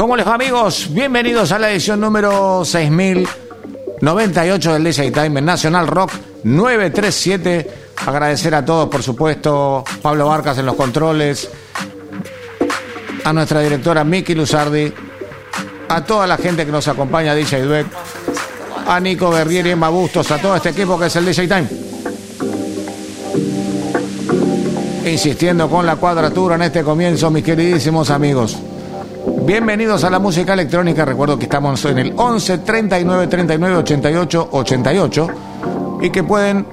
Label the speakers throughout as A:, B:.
A: ¿Cómo les va amigos? Bienvenidos a la edición número 6098 del DJ Time en Nacional Rock 937. Agradecer a todos, por supuesto, Pablo Barcas en los controles, a nuestra directora Miki Luzardi, a toda la gente que nos acompaña, DJ Duet, a Nico Guerrieri y Emma Bustos, a todo este equipo que es el DJ Time. Insistiendo con la cuadratura en este comienzo, mis queridísimos amigos. Bienvenidos a la música electrónica. Recuerdo que estamos en el 11 39 39 88 88 y que pueden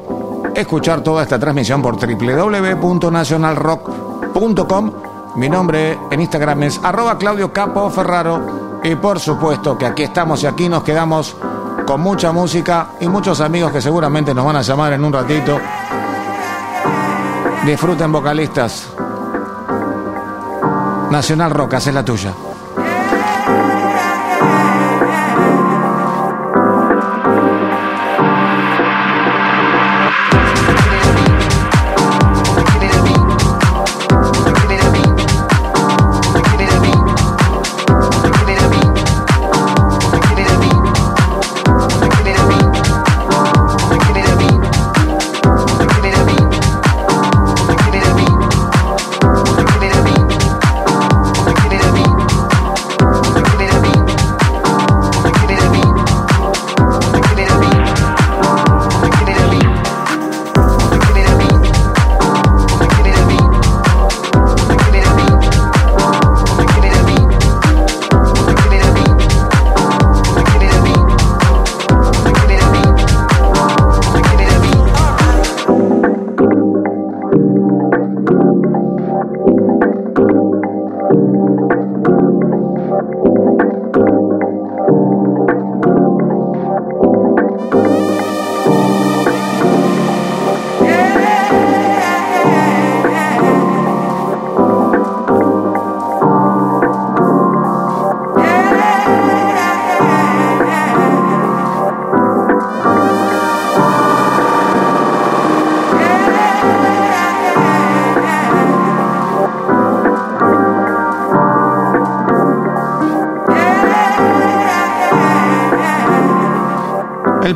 A: escuchar toda esta transmisión por www.nacionalrock.com. Mi nombre en Instagram es arroba Claudio Capo Ferraro y por supuesto que aquí estamos y aquí nos quedamos con mucha música y muchos amigos que seguramente nos van a llamar en un ratito. Disfruten vocalistas. Nacional Rock, es la tuya.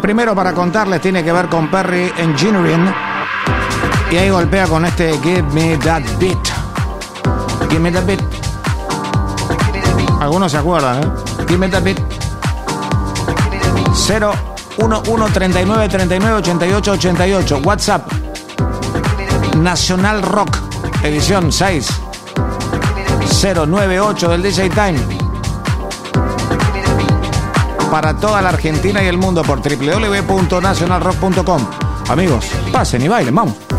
A: Primero para contarles tiene que ver con Perry Engineering. Y ahí golpea con este Give Me That Beat. Give Me That Beat. Algunos se acuerdan, ¿eh? Give Me That Beat. 011 39 39 88 88. WhatsApp. Nacional Rock. Edición 6. 098 del DJ Time para toda la Argentina y el mundo por www.nacionalrock.com. Amigos, pasen y bailen, vamos.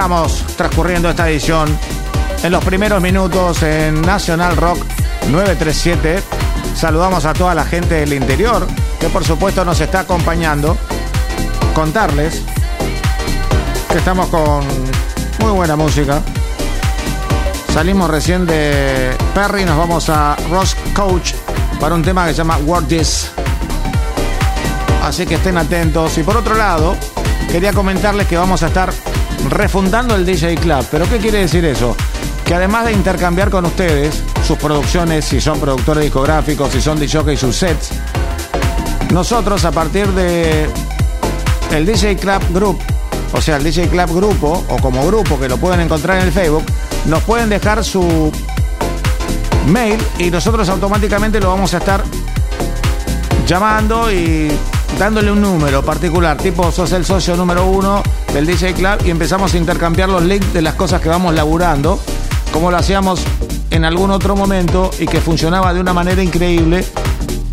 A: Estamos transcurriendo esta edición en los primeros minutos en Nacional Rock 937. Saludamos a toda la gente del interior que por supuesto nos está acompañando. Contarles que estamos con muy buena música. Salimos recién de Perry, nos vamos a Ross Coach para un tema que se llama Word This. Así que estén atentos. Y por otro lado, quería comentarles que vamos a estar refundando el DJ Club. ¿Pero qué quiere decir eso? Que además de intercambiar con ustedes sus producciones, si son productores discográficos, si son DJ y sus sets, nosotros a partir de el DJ Club Group, o sea, el DJ Club Grupo, o como grupo que lo pueden encontrar en el Facebook, nos pueden dejar su mail y nosotros automáticamente lo vamos a estar llamando y dándole un número particular, tipo sos el socio número uno del DJ Club y empezamos a intercambiar los links de las cosas que vamos laburando, como lo hacíamos en algún otro momento y que funcionaba de una manera increíble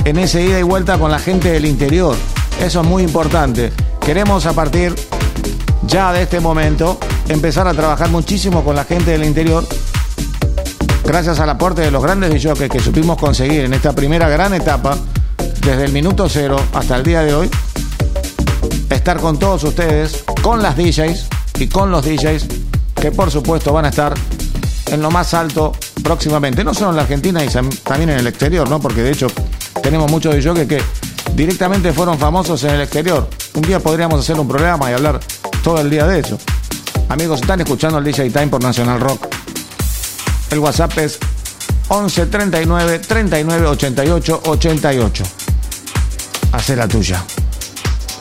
A: en ese ida y vuelta con la gente del interior. Eso es muy importante. Queremos a partir ya de este momento empezar a trabajar muchísimo con la gente del interior. Gracias al aporte de los grandes DJs que supimos conseguir en esta primera gran etapa desde el minuto cero hasta el día de hoy, estar con todos ustedes, con las DJs y con los DJs que por supuesto van a estar en lo más alto próximamente, no solo en la Argentina y también en el exterior, ¿no? Porque de hecho tenemos muchos DJs que directamente fueron famosos en el exterior. Un día podríamos hacer un programa y hablar todo el día de eso. Amigos, están escuchando el DJ Time por Nacional Rock. El WhatsApp es 11 39 39 88 88 hacer la tuya.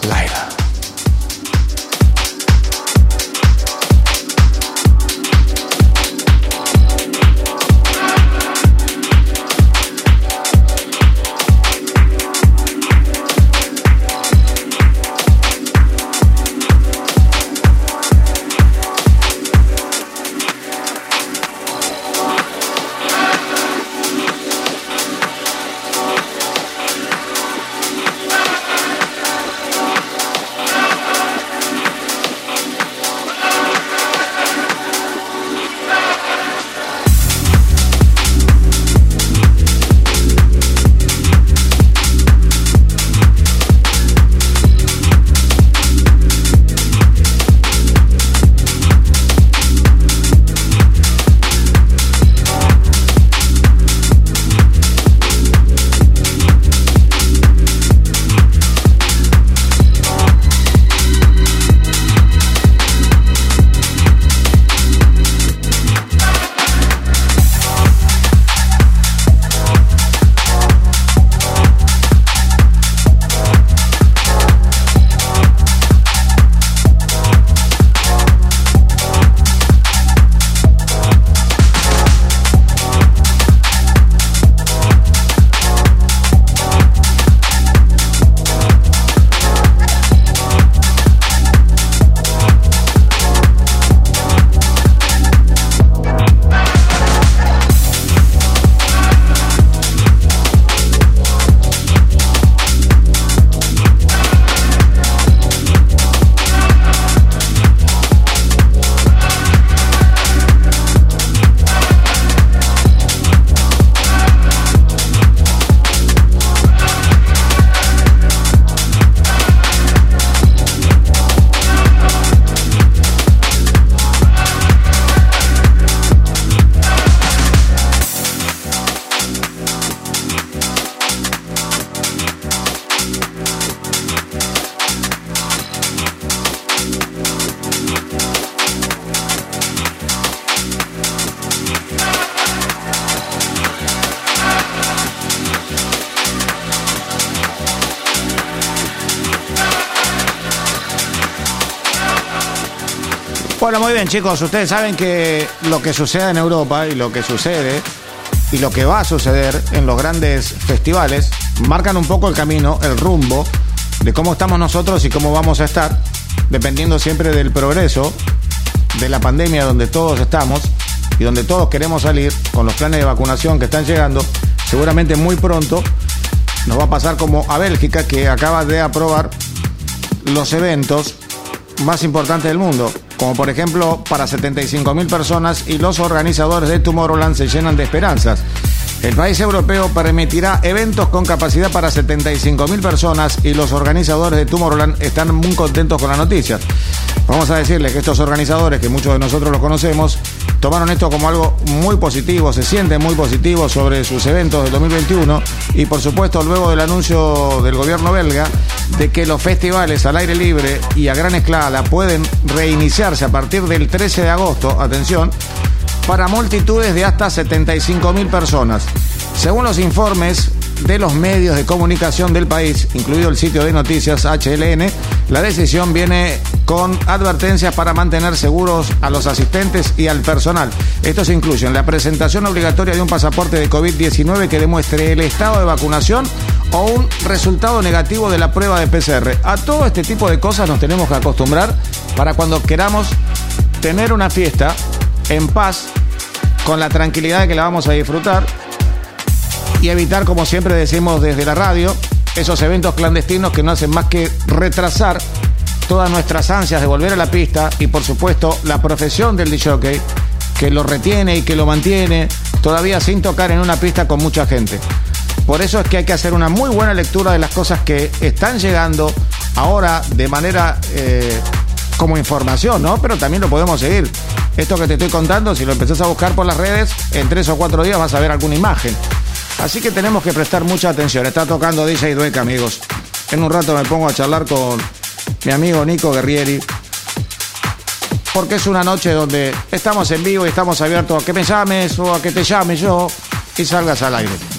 A: Live. Chicos, ustedes saben que lo que sucede en Europa y lo que sucede y lo que va a suceder en los grandes festivales marcan un poco el camino, el rumbo de cómo estamos nosotros y cómo vamos a estar, dependiendo siempre del progreso de la pandemia donde todos estamos y donde todos queremos salir con los planes de vacunación que están llegando, seguramente muy pronto nos va a pasar como a Bélgica que acaba de aprobar los eventos más importantes del mundo, como por ejemplo para 75.000 personas y los organizadores de Tomorrowland se llenan de esperanzas. El país europeo permitirá eventos con capacidad para 75.000 personas y los organizadores de Tomorrowland están muy contentos con la noticia. Vamos a decirles que estos organizadores, que muchos de nosotros los conocemos, tomaron esto como algo muy positivo, se sienten muy positivos sobre sus eventos del 2021 y por supuesto luego del anuncio del gobierno belga de que los festivales al aire libre y a gran escala pueden reiniciarse a partir del 13 de agosto, atención, para multitudes de hasta 75 mil personas. Según los informes de los medios de comunicación del país, incluido el sitio de noticias HLN, la decisión viene con advertencias para mantener seguros a los asistentes y al personal. Estos incluyen la presentación obligatoria de un pasaporte de COVID-19 que demuestre el estado de vacunación o un resultado negativo de la prueba de PCR. A todo este tipo de cosas nos tenemos que acostumbrar para cuando queramos tener una fiesta en paz, con la tranquilidad de que la vamos a disfrutar y evitar, como siempre decimos desde la radio, esos eventos clandestinos que no hacen más que retrasar todas nuestras ansias de volver a la pista y por supuesto la profesión del DJ que lo retiene y que lo mantiene todavía sin tocar en una pista con mucha gente. Por eso es que hay que hacer una muy buena lectura de las cosas que están llegando ahora de manera eh, como información, ¿no? Pero también lo podemos seguir. Esto que te estoy contando, si lo empezás a buscar por las redes, en tres o cuatro días vas a ver alguna imagen. Así que tenemos que prestar mucha atención. Está tocando DJ Dueca, amigos. En un rato me pongo a charlar con mi amigo Nico Guerrieri. Porque es una noche donde estamos en vivo y estamos abiertos a que me llames o a que te llame yo y salgas al aire.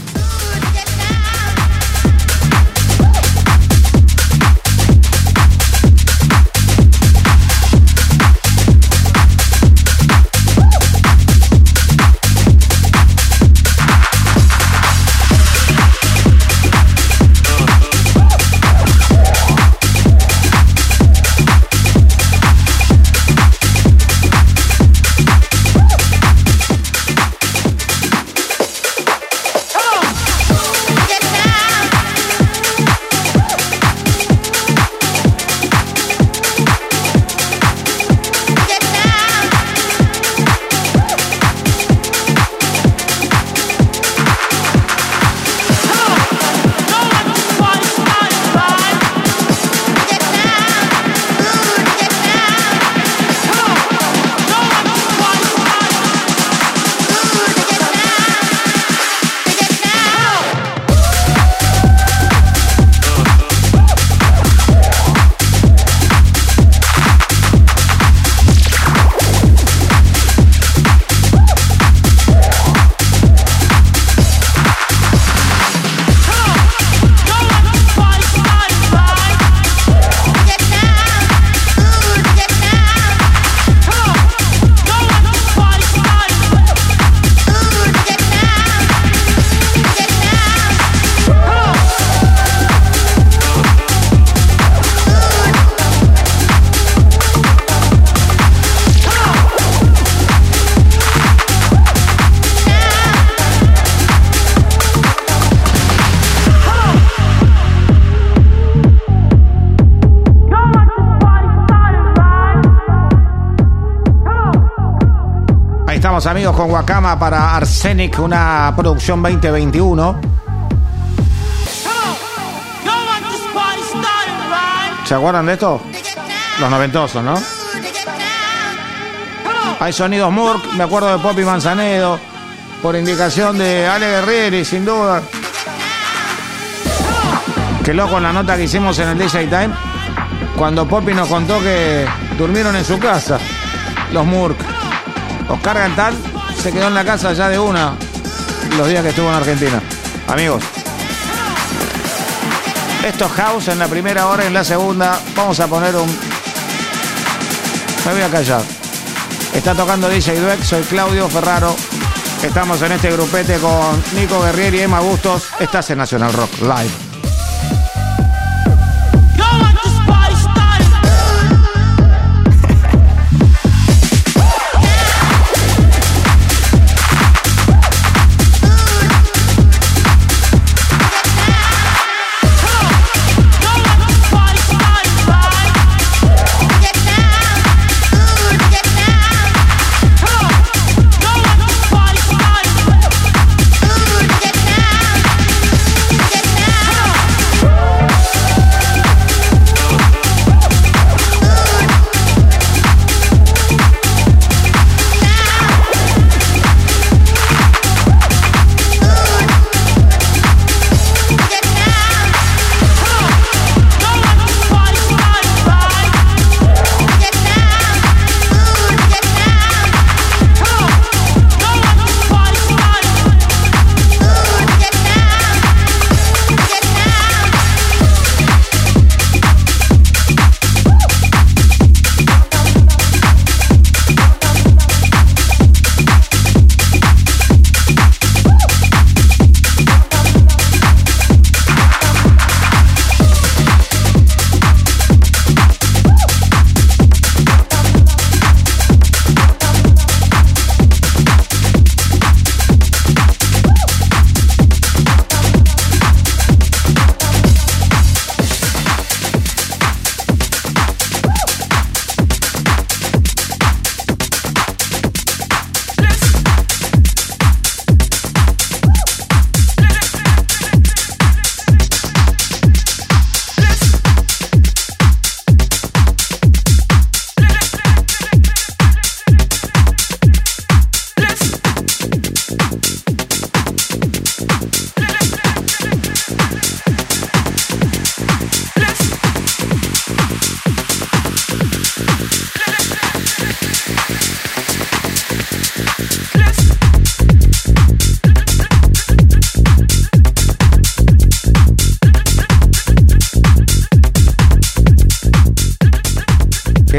A: Amigos con Wakama para Arsenic, una producción 2021. ¿Se acuerdan de esto? Los noventosos, ¿no? Hay sonidos Murk, me acuerdo de Poppy Manzanedo, por indicación de Ale Guerrieri, sin duda. Qué loco la nota que hicimos en el DJ Time, cuando Poppy nos contó que durmieron en su casa, los Murk. Oscar Gantal se quedó en la casa ya de una los días que estuvo en Argentina. Amigos, esto es House en la primera hora, en la segunda vamos a poner un... Me voy a callar. Está tocando DJ Dweck, soy Claudio Ferraro. Estamos en este grupete con Nico Guerrieri y Emma Bustos. Estás en Nacional Rock Live.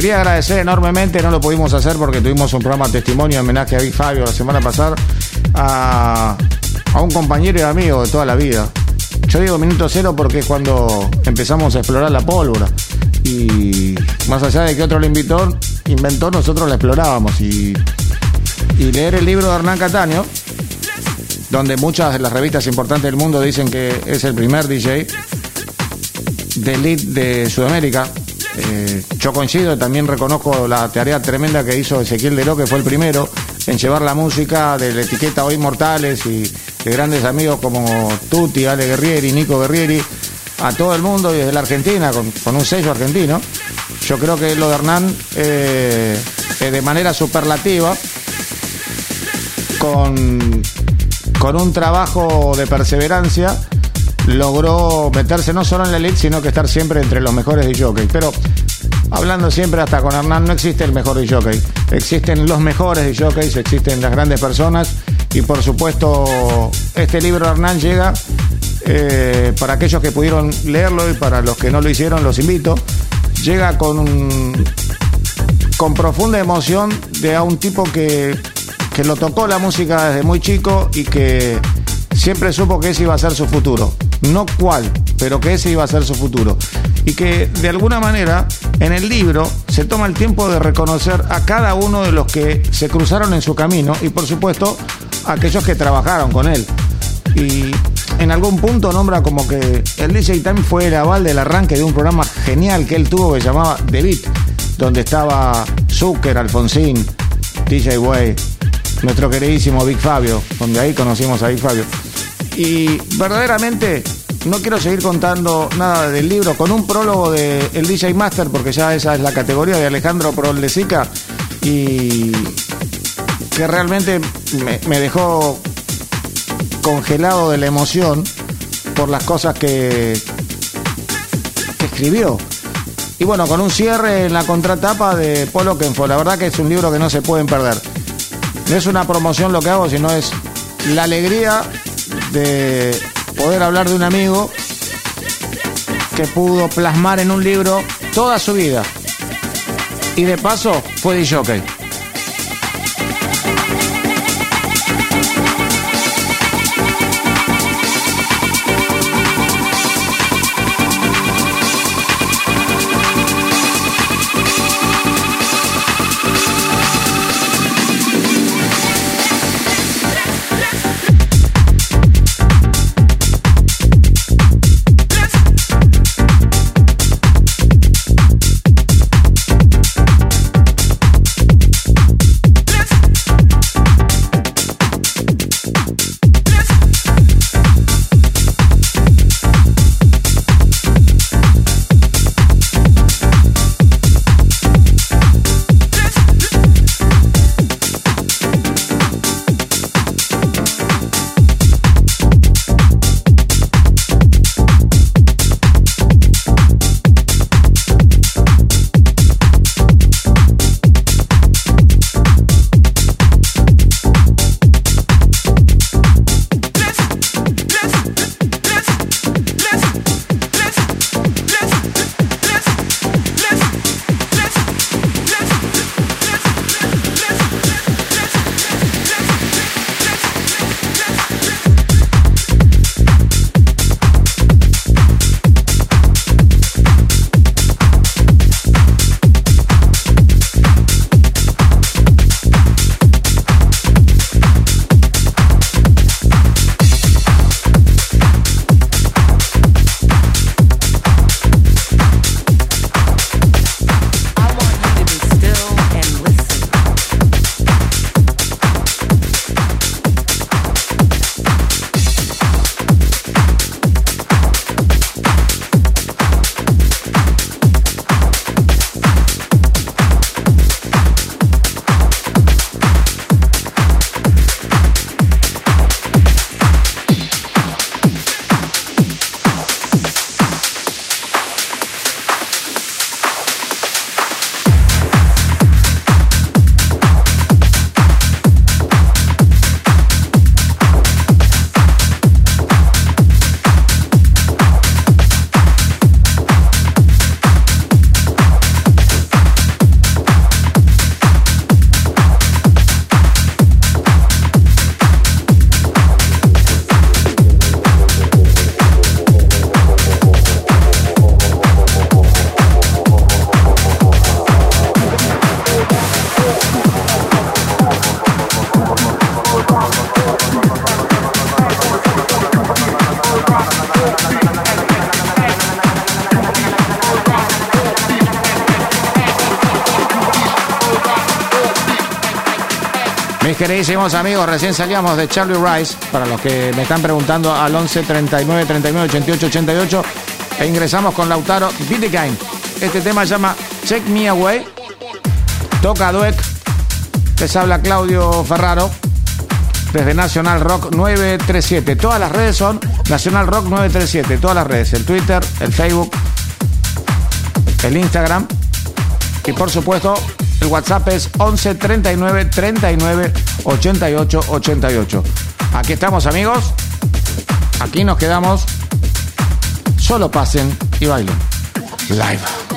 A: Quería agradecer enormemente, no lo pudimos hacer porque tuvimos un programa testimonio en homenaje a Big Fabio la semana pasada, a, un compañero y amigo de toda la vida. Yo digo minuto cero porque es cuando empezamos a explorar la pólvora. Y más allá de que otro lo invitó, inventó, nosotros la explorábamos. Y, y leer el libro de Hernán Cataño, donde muchas de las revistas importantes del mundo dicen que es el primer DJ de elite de Sudamérica. Eh, yo coincido, también reconozco la tarea tremenda que hizo Ezequiel Deló, que fue el primero en llevar la música de la etiqueta Hoy Mortales y de grandes amigos como Tuti, Ale Guerrieri, Nico Guerrieri, a todo el mundo y desde la Argentina, con, un sello argentino. Yo creo que lo de Hernán, eh, de manera superlativa, con, con un trabajo de perseverancia, logró meterse no solo en la elite, sino que estar siempre entre los mejores de jockey. Pero hablando siempre hasta con Hernán, no existe el mejor de jockey. Existen los mejores de jockeys, existen las grandes personas y por supuesto este libro Hernán llega eh, para aquellos que pudieron leerlo y para los que no lo hicieron los invito. Llega con, con profunda emoción de a un tipo que, que lo tocó la música desde muy chico y que siempre supo que ese iba a ser su futuro. No cuál, pero que ese iba a ser su futuro. Y que de alguna manera en el libro se toma el tiempo de reconocer a cada uno de los que se cruzaron en su camino y por supuesto aquellos que trabajaron con él. Y en algún punto nombra como que el DJ Time fue el aval del arranque de un programa genial que él tuvo que se llamaba The Beat, donde estaba Zucker, Alfonsín, DJ Way, nuestro queridísimo Big Fabio, donde ahí conocimos a Big Fabio. Y verdaderamente no quiero seguir contando nada del libro con un prólogo de el DJ Master, porque ya esa es la categoría de Alejandro Prolesica y que realmente me, dejó congelado de la emoción por las cosas que escribió. Y bueno, con un cierre en la contratapa de Polo Kenfo. La verdad que es un libro que no se pueden perder. No es una promoción lo que hago, sino es la alegría de poder hablar de un amigo que pudo plasmar en un libro toda su vida. Y de paso fue DJ. Queridísimos amigos, recién salíamos de Charlie Rice, para los que me están preguntando al 11 39 39 88 88, e ingresamos con Lautaro Game. Este tema se llama Check Me Away, toca Dueck, les habla Claudio Ferraro, desde Nacional Rock 937. Todas las redes son Nacional Rock 937, todas las redes, el Twitter, el Facebook, el Instagram y por supuesto el WhatsApp es 11 39 39 88 88. Aquí estamos amigos. Aquí nos quedamos. Solo pasen y bailen. Live.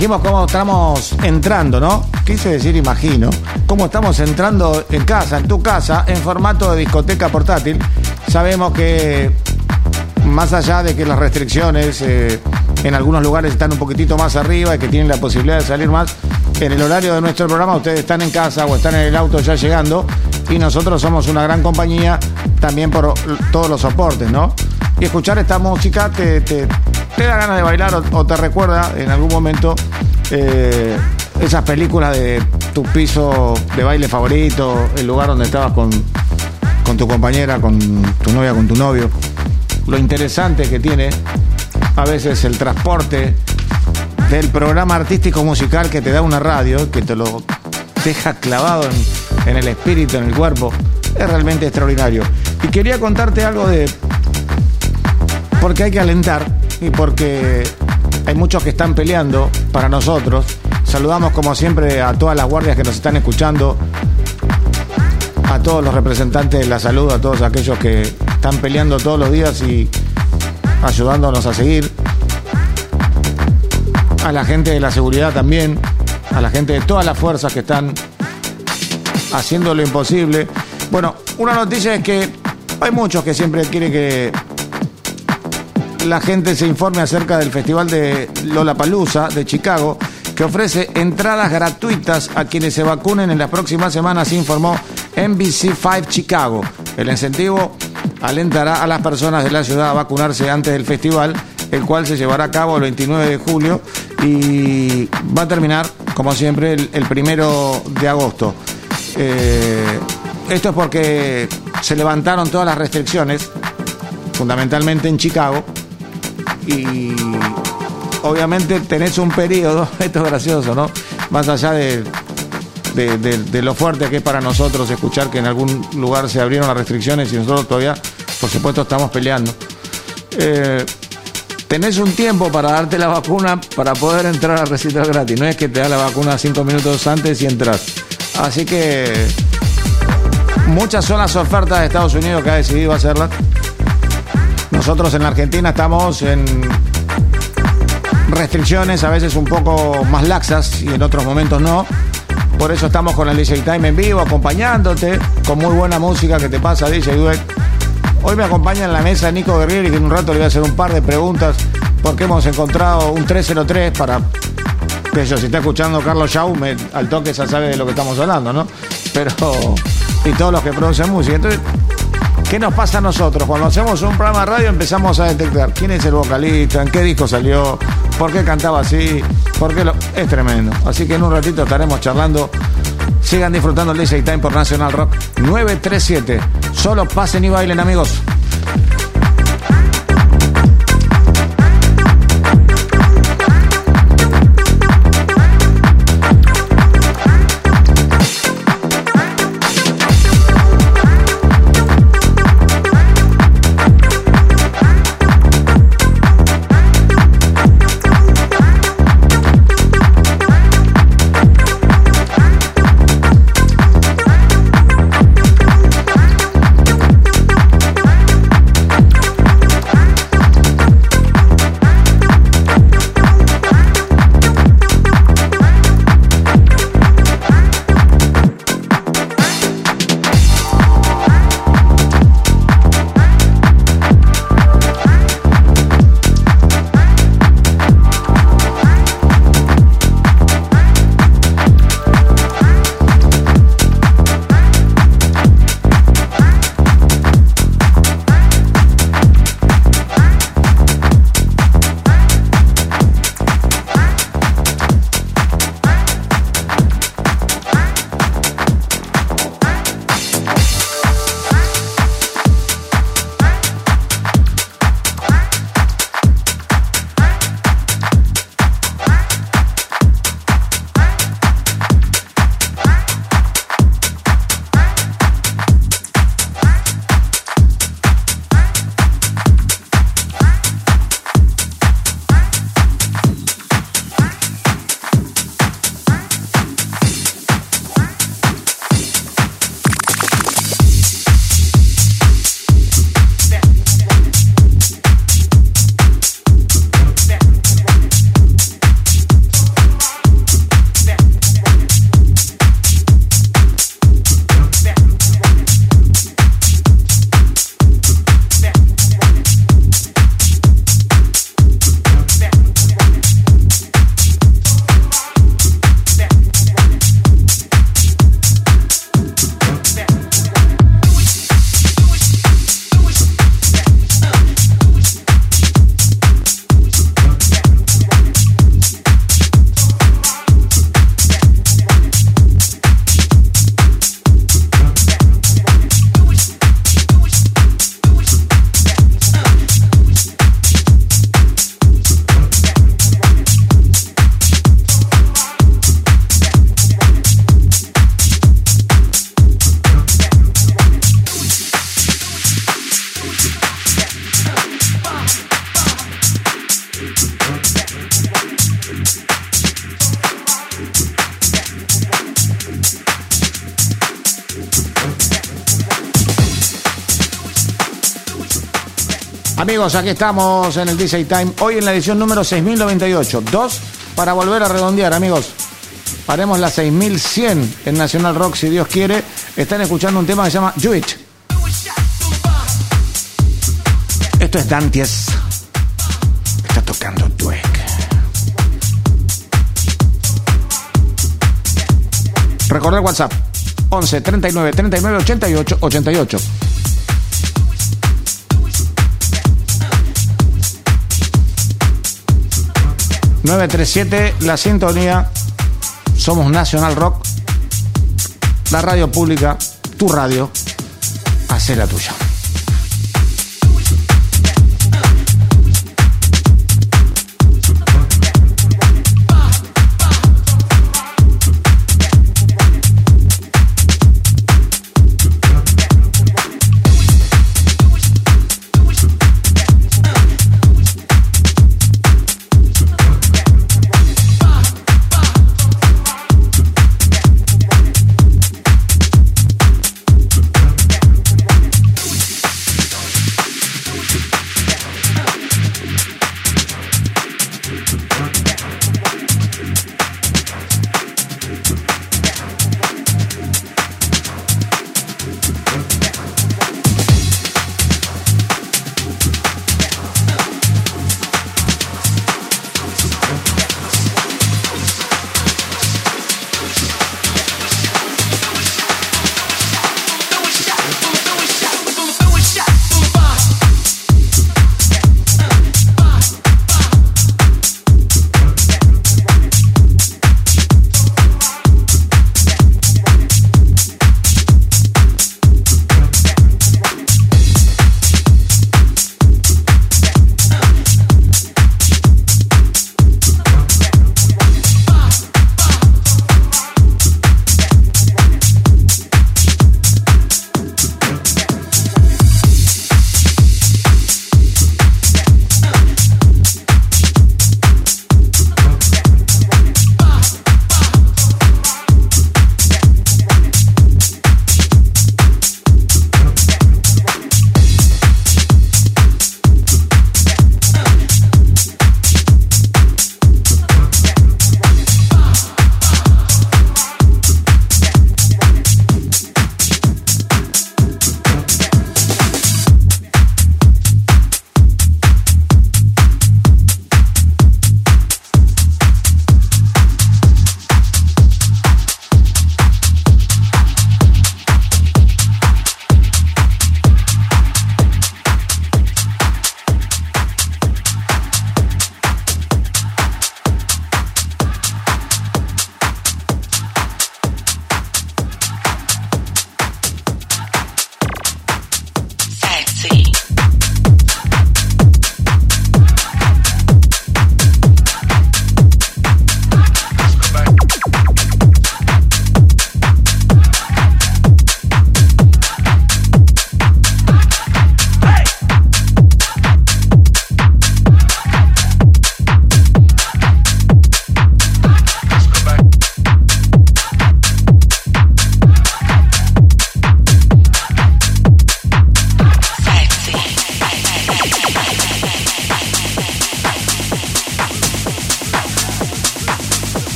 A: Imagino cómo estamos entrando, ¿no? Quise decir imagino. Cómo estamos entrando en casa, en tu casa, en formato de discoteca portátil. Sabemos que más allá de que las restricciones eh, en algunos lugares están un poquitito más arriba y que tienen la posibilidad de salir más, en el horario de nuestro programa ustedes están en casa o están en el auto ya llegando y nosotros somos una gran compañía también por todos los soportes, ¿no? Y escuchar esta música te, da ganas de bailar o, te recuerda en algún momento eh, esas películas de tu piso de baile favorito, el lugar donde estabas con, con tu compañera, con tu novia, con tu novio. Lo interesante que tiene a veces el transporte del programa artístico musical que te da una radio, que te lo deja clavado en, en el espíritu, en el cuerpo, es realmente extraordinario. Y quería contarte algo de porque hay que alentar y porque hay muchos que están peleando para nosotros. Saludamos como siempre a todas las guardias que nos están escuchando, a todos los representantes de la salud, a todos aquellos que están peleando todos los días y ayudándonos a seguir, a la gente de la seguridad también, a la gente de todas las fuerzas que están haciendo lo imposible. Bueno, una noticia es que hay muchos que siempre quieren que la gente se informe acerca del festival de Lollapalooza de Chicago, que ofrece entradas gratuitas a quienes se vacunen en las próximas semanas, informó NBC5 Chicago. El incentivo alentará a las personas de la ciudad a vacunarse antes del festival, el cual se llevará a cabo el 29 de julio y va a terminar, como siempre, el, primero de agosto. Eh, esto es porque se levantaron todas las restricciones, fundamentalmente en Chicago, y obviamente tenés un periodo, esto es gracioso, ¿no? Más allá de, de, lo fuerte que es para nosotros escuchar que en algún lugar se abrieron las restricciones y nosotros todavía, por supuesto, estamos peleando. Eh, tenés un tiempo para darte la vacuna para poder entrar al recital gratis. No es que te da la vacuna cinco minutos antes y entras. Así que muchas son las ofertas de Estados Unidos que ha decidido hacerlas. Nosotros en la Argentina estamos en restricciones, a veces un poco más laxas y en otros momentos no. Por eso estamos con el DJ Time en vivo, acompañándote con muy buena música que te pasa, DJ Duet. Hoy me acompaña en la mesa Nico Guerrieri, que en un rato le voy a hacer un par de preguntas porque hemos encontrado un 303 para que si está escuchando Carlos Shaw, al toque ya sabe de lo que estamos hablando, ¿no? Pero, y todos los que producen música. Entonces, ¿Qué nos pasa a nosotros? Cuando hacemos un programa de radio empezamos a detectar quién es el vocalista, en qué disco salió, por qué cantaba así, por qué lo... Es tremendo. Así que en un ratito estaremos charlando. Sigan disfrutando el DJ Time por National Rock 937. Solo pasen y bailen amigos. Amigos, aquí estamos en el DJ Time. Hoy en la edición número 6098. Dos para volver a redondear, amigos. Haremos la 6100 en Nacional Rock, si Dios quiere. Están escuchando un tema que se llama Juit. Esto es Dantes. Está tocando Dweck. Recordar WhatsApp 11 39 39 88 88. 937, la sintonía. Somos Nacional Rock, la radio pública, tu radio. Hace la tuya.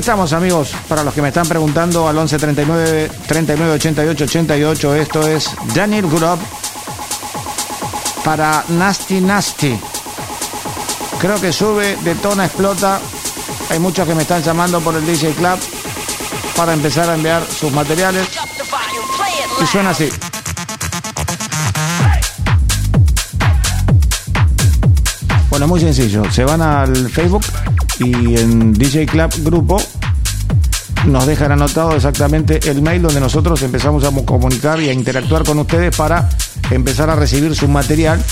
A: Estamos, amigos. Para los que me están preguntando al 11 39 39 88 88, esto es Daniel Grubb para Nasty Nasty. Creo que sube, detona, explota. Hay muchos que me están llamando por el DJ Club para empezar a enviar sus materiales. Y suena así. Bueno, muy sencillo. Se van al Facebook y en DJ Club Grupo nos dejan anotado exactamente el mail donde nosotros empezamos a comunicar y a interactuar con ustedes para empezar a recibir su material.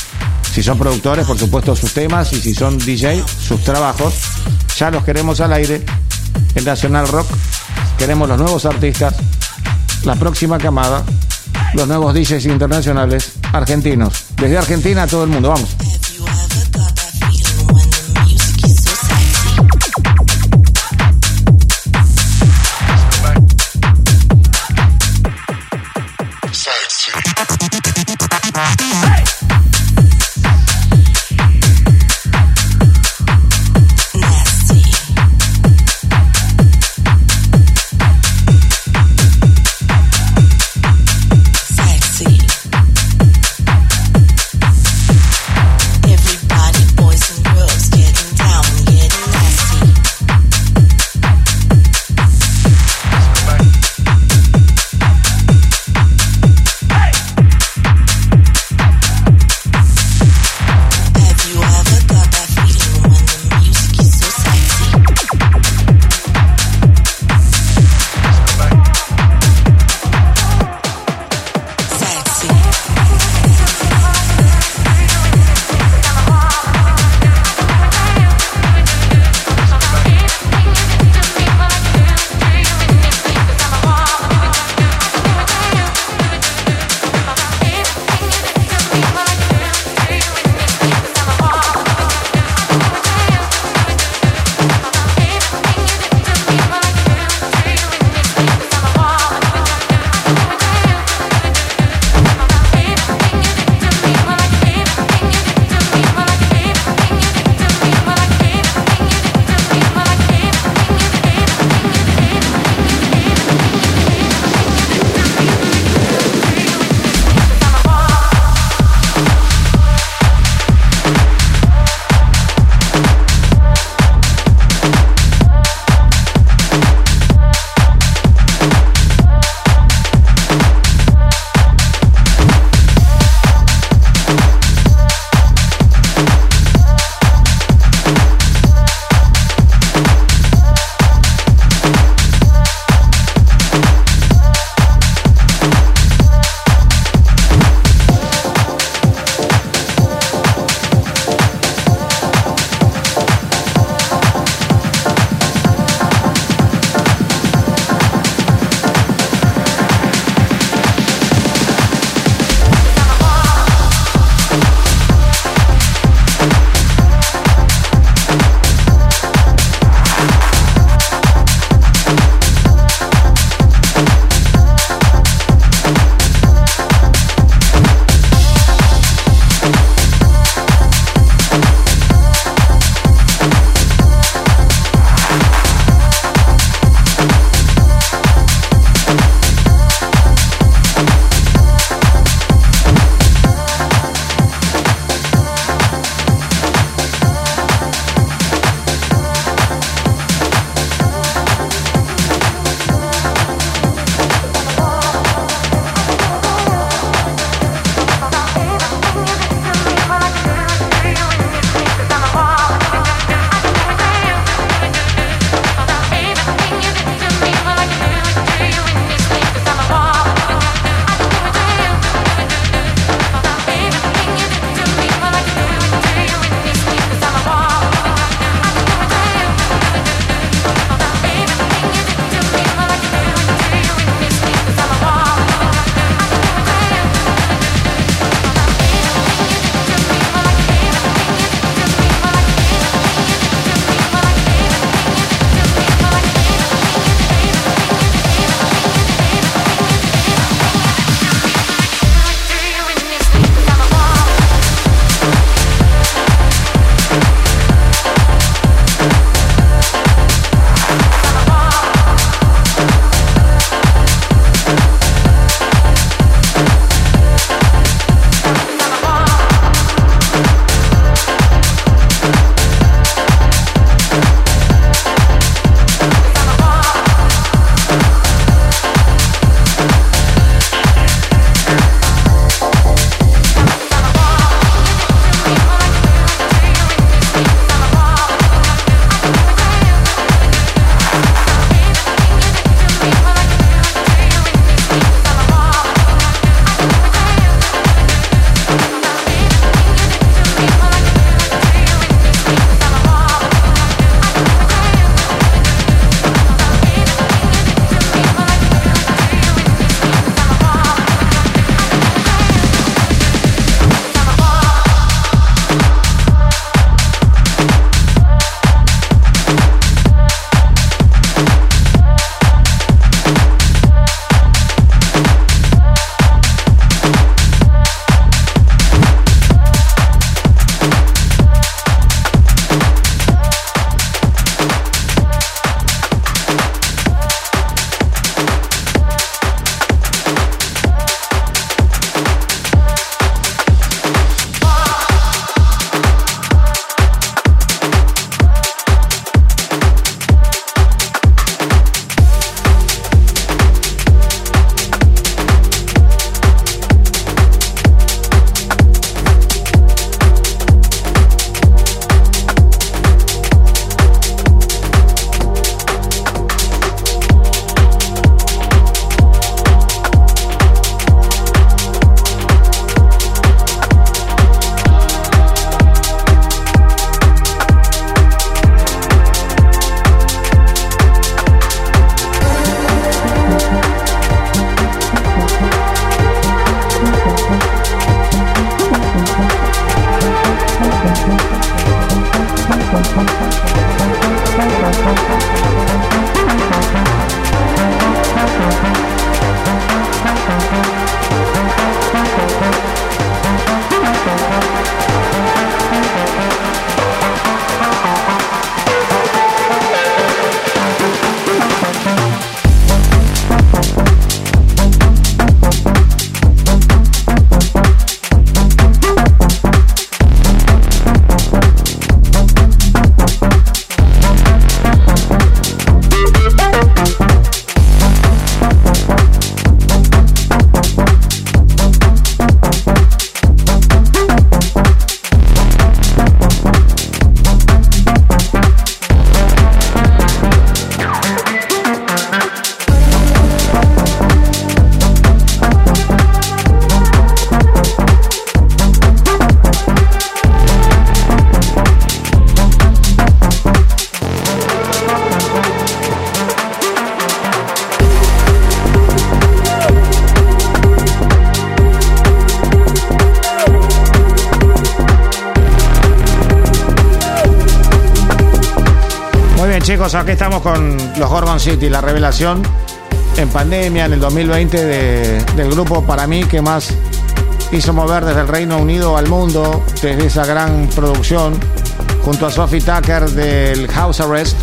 A: Si son productores, por supuesto, sus temas y si son DJ, sus trabajos. Ya los queremos al aire en Nacional Rock. Queremos los nuevos artistas, la próxima camada, los nuevos DJs internacionales argentinos. Desde Argentina a todo el mundo, vamos. Chicos, aquí estamos con los Gorgon City, la revelación en pandemia en el 2020 del grupo para mí que más hizo mover desde el Reino Unido al mundo, desde esa gran producción, junto a Sophie Tucker del House Arrest.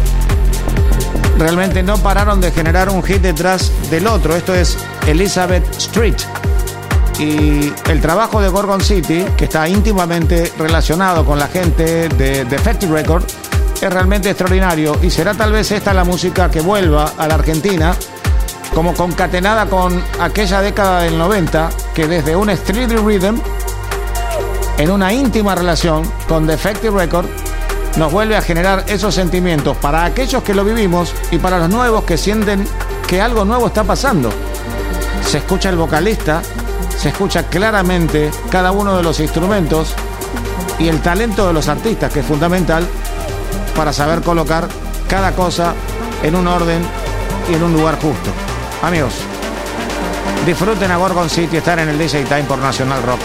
A: Realmente no pararon de generar un hit detrás del otro. Esto es Elizabeth Street. Y el trabajo de Gorgon City, que está íntimamente relacionado con la gente de Defective Record, es realmente extraordinario. Y será tal vez esta la música que vuelva a la Argentina como concatenada con aquella década del 90 que desde un street rhythm en una íntima relación con Defective Record nos vuelve a generar esos sentimientos para aquellos que lo vivimos y para los nuevos que sienten que algo nuevo está pasando. Se escucha el vocalista, se escucha claramente cada uno de los instrumentos y el talento de los artistas, que es fundamental para saber colocar cada cosa en un orden y en un lugar justo. Amigos, disfruten a Gorgon City, estar en el DJ Time por Nacional Rock.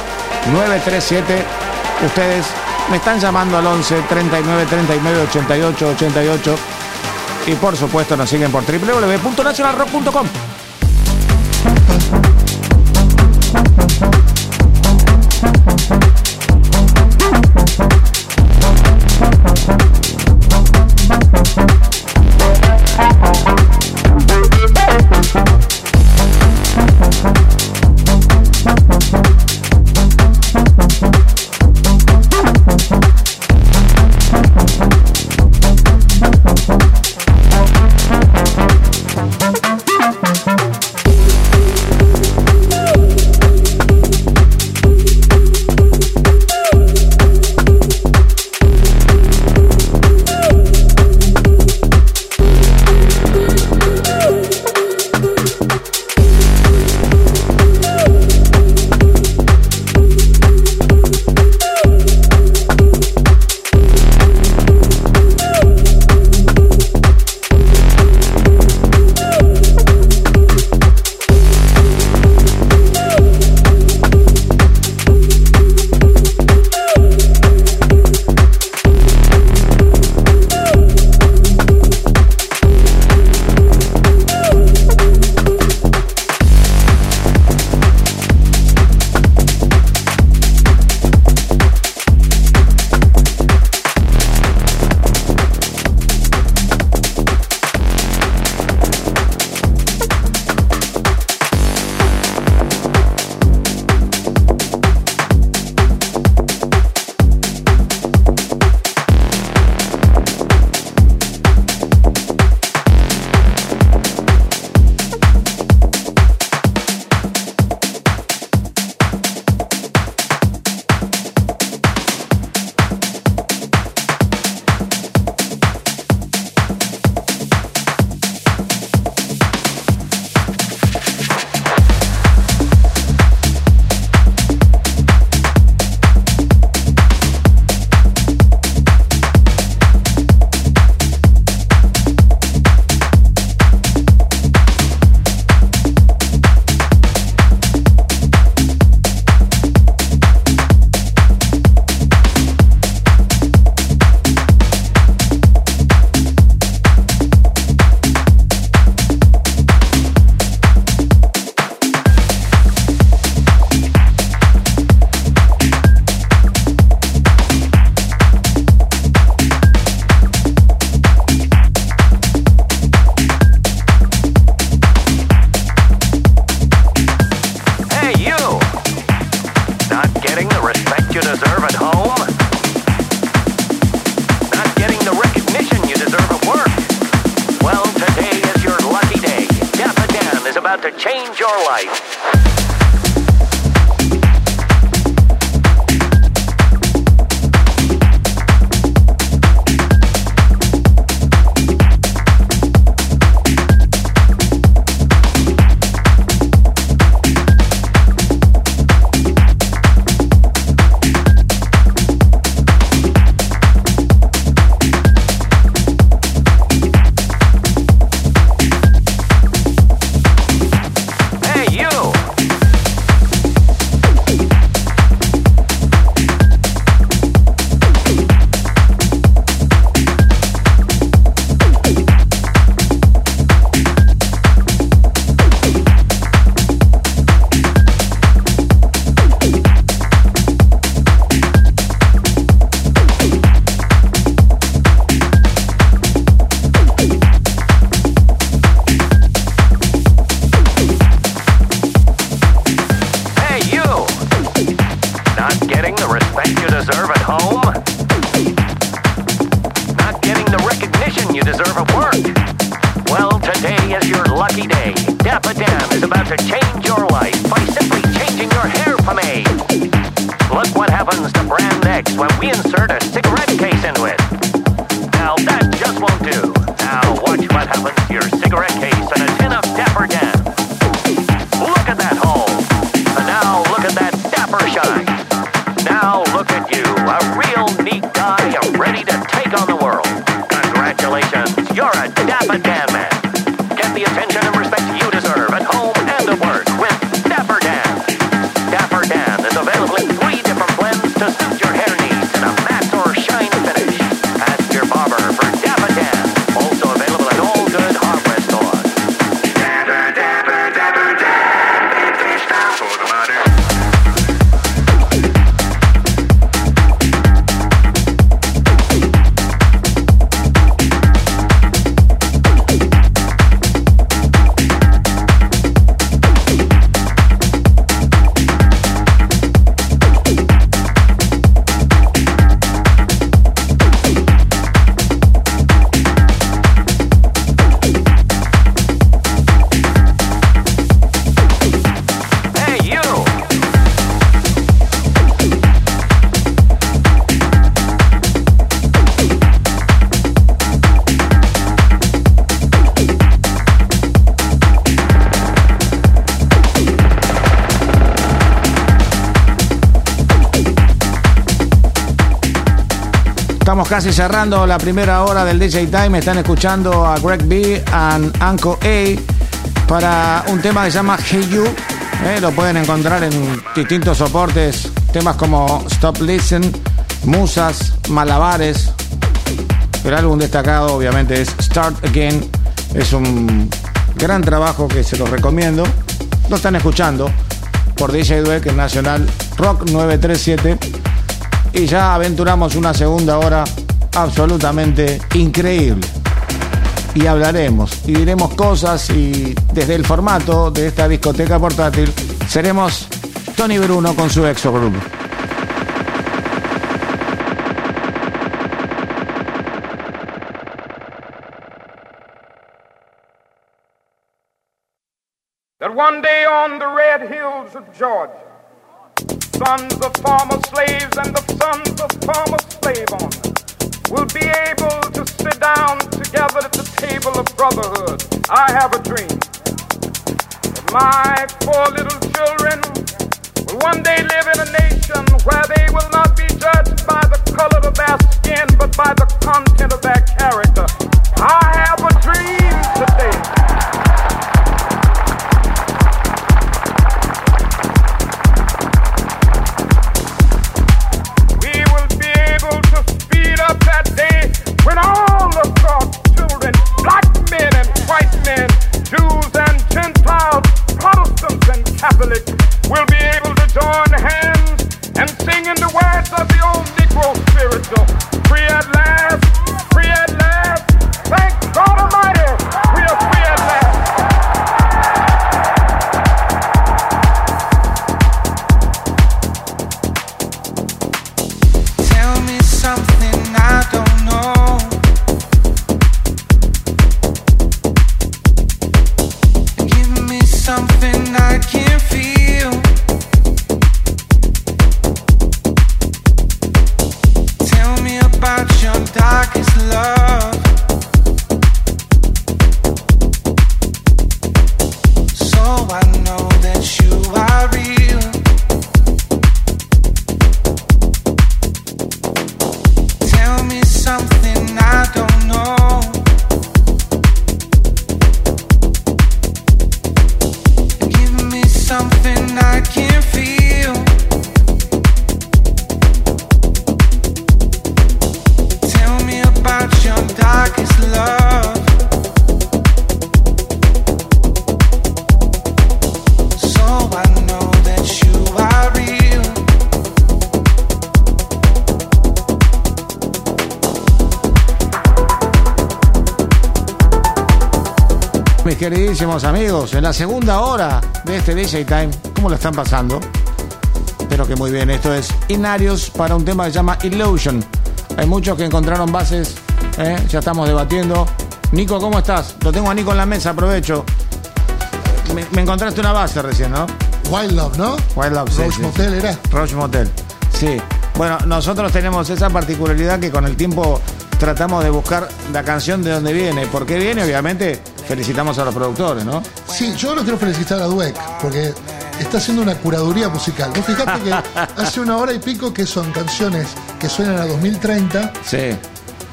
A: 937, ustedes me están llamando al 11 39 39 88 88 y por supuesto nos siguen por www.nacionalrock.com. casi cerrando la primera hora del DJ Time. Están escuchando a Greg B and Anko A para un tema que se llama Hey You. Eh, lo pueden encontrar en distintos soportes. Temas como Stop Listen, Musas, Malabares. El álbum destacado obviamente es Start Again. Es un gran trabajo que se los recomiendo. Lo están escuchando por DJ Dweck en Nacional Rock 937 y ya aventuramos una segunda hora absolutamente increíble. Y hablaremos y diremos cosas y desde el formato de esta discoteca portátil seremos Tony Bruno con su exogrupo.
B: that Georgia, sons of former slaves and the sons of former slave owners will be able to sit down together at the table of brotherhood. I have a dream that my four little children will one day live in a nation where they will not be judged by the color of their skin, but by the content of their character. I have a dream today. Catholic will be
A: queridísimos amigos, en la segunda hora de este DJ Time, ¿cómo lo están pasando? Espero que muy bien. Esto es Inarios para un tema que se llama Illusion. Hay muchos que encontraron bases, ¿eh? ya estamos debatiendo. Nico, ¿cómo estás? Lo tengo a Nico en la mesa, aprovecho. Me, me encontraste una base recién, ¿no?
C: Wild Love, ¿no?
A: Wild Love, sí,
C: Roach
A: sí,
C: Motel
A: sí.
C: era.
A: Roach Motel, sí. Bueno, nosotros tenemos esa particularidad que con el tiempo tratamos de buscar la canción de dónde viene. ¿Por qué viene? Obviamente felicitamos a los productores, ¿no?
C: Sí, yo lo quiero felicitar a Dweck, porque está haciendo una curaduría musical. Vos fijate que hace una hora y pico que son canciones que suenan a 2030,
A: Sí.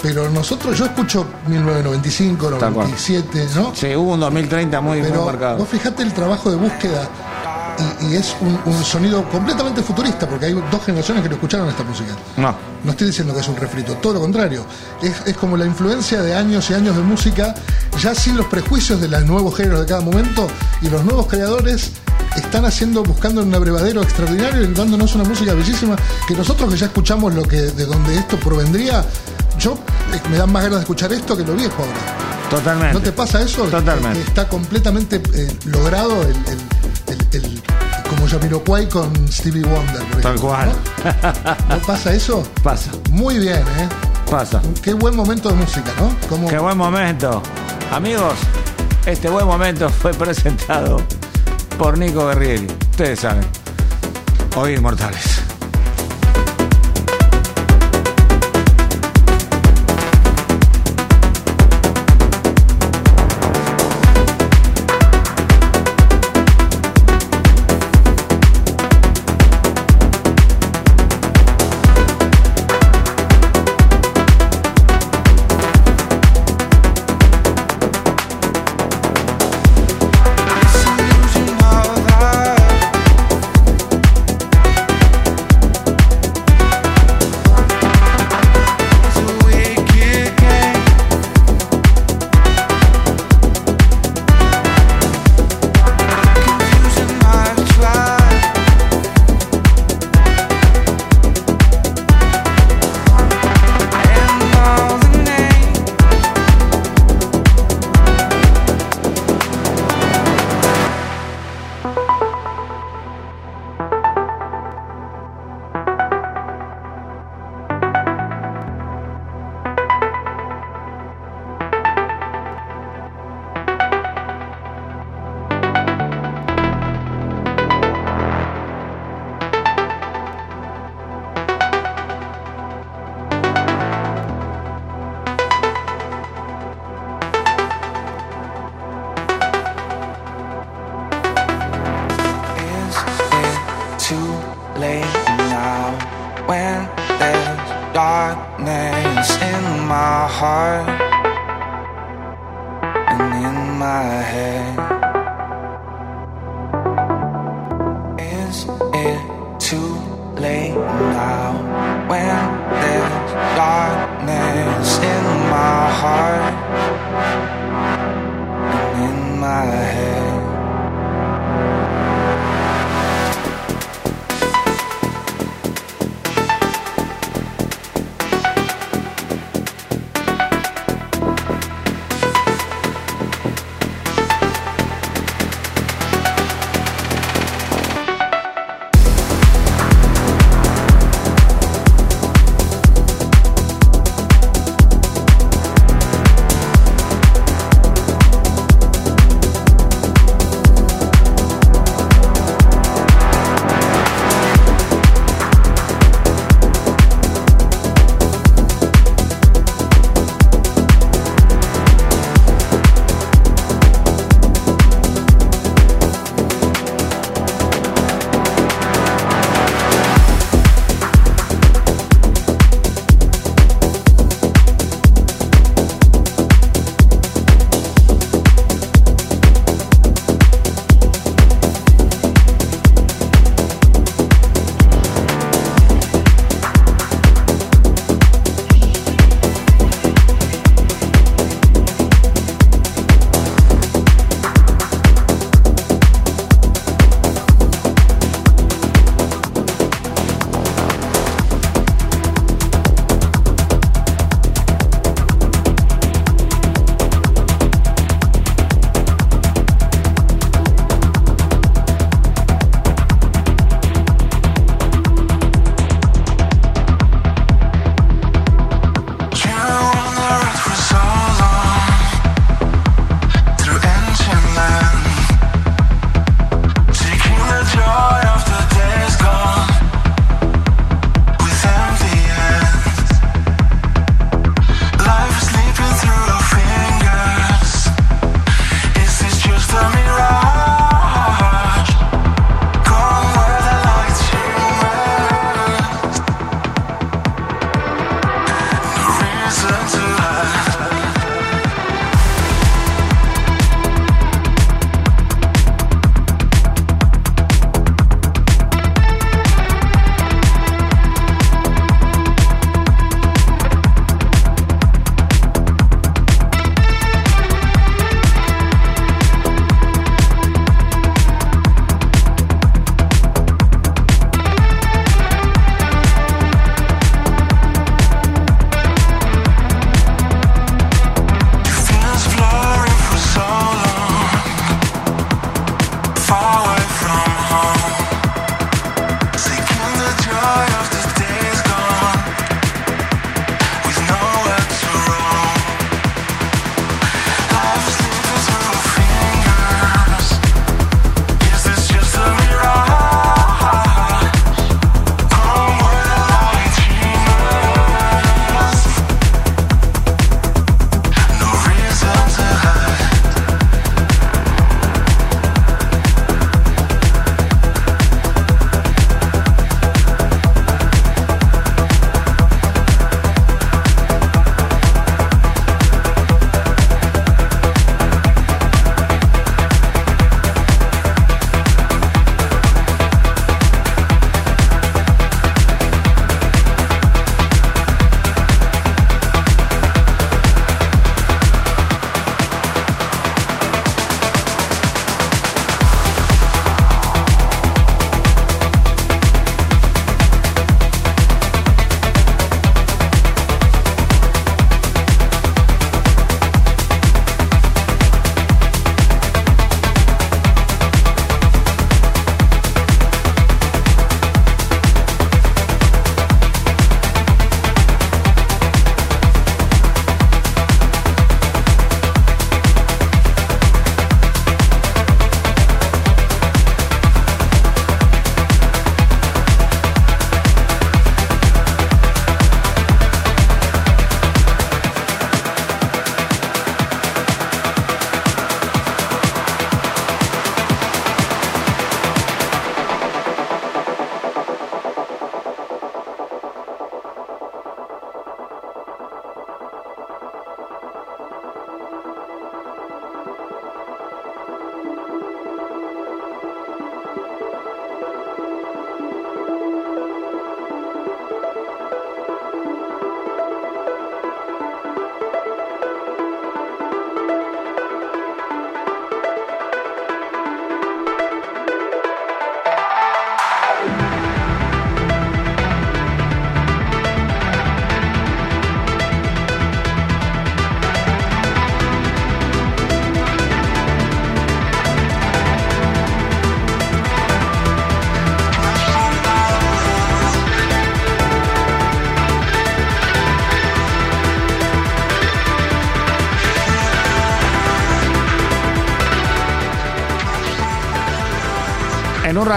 C: pero nosotros, yo escucho 1995,
A: Tal cual.
C: 97, ¿no?
A: Sí, hubo un 2030 muy, muy
C: Pero
A: marcado.
C: vos fijate el trabajo de búsqueda y, y es un, un sonido completamente futurista, porque hay dos generaciones que no escucharon esta música.
A: No.
C: No estoy diciendo que es un refrito, todo lo contrario. Es, es como la influencia de años y años de música, ya sin los prejuicios de los nuevos géneros de cada momento, y los nuevos creadores están haciendo, buscando un abrevadero extraordinario y dándonos una música bellísima, que nosotros que ya escuchamos lo que, de donde esto provendría, yo eh, me dan más ganas de escuchar esto que lo viejo ahora.
A: Totalmente.
C: ¿No te pasa eso?
A: Totalmente.
C: Que está completamente eh, logrado el, el, el- el- como Jamiroquai con Stevie Wonder. por
A: Tal cual.
C: ¿no? ¿No pasa eso?
A: Pasa,
C: Muy bien, ¿eh?
A: pasa.
C: Qué buen momento de música, ¿no? Como
A: Qué buen momento. Amigos, este buen momento fue presentado por Nico Guerrieri. Ustedes saben. Hoy Inmortales.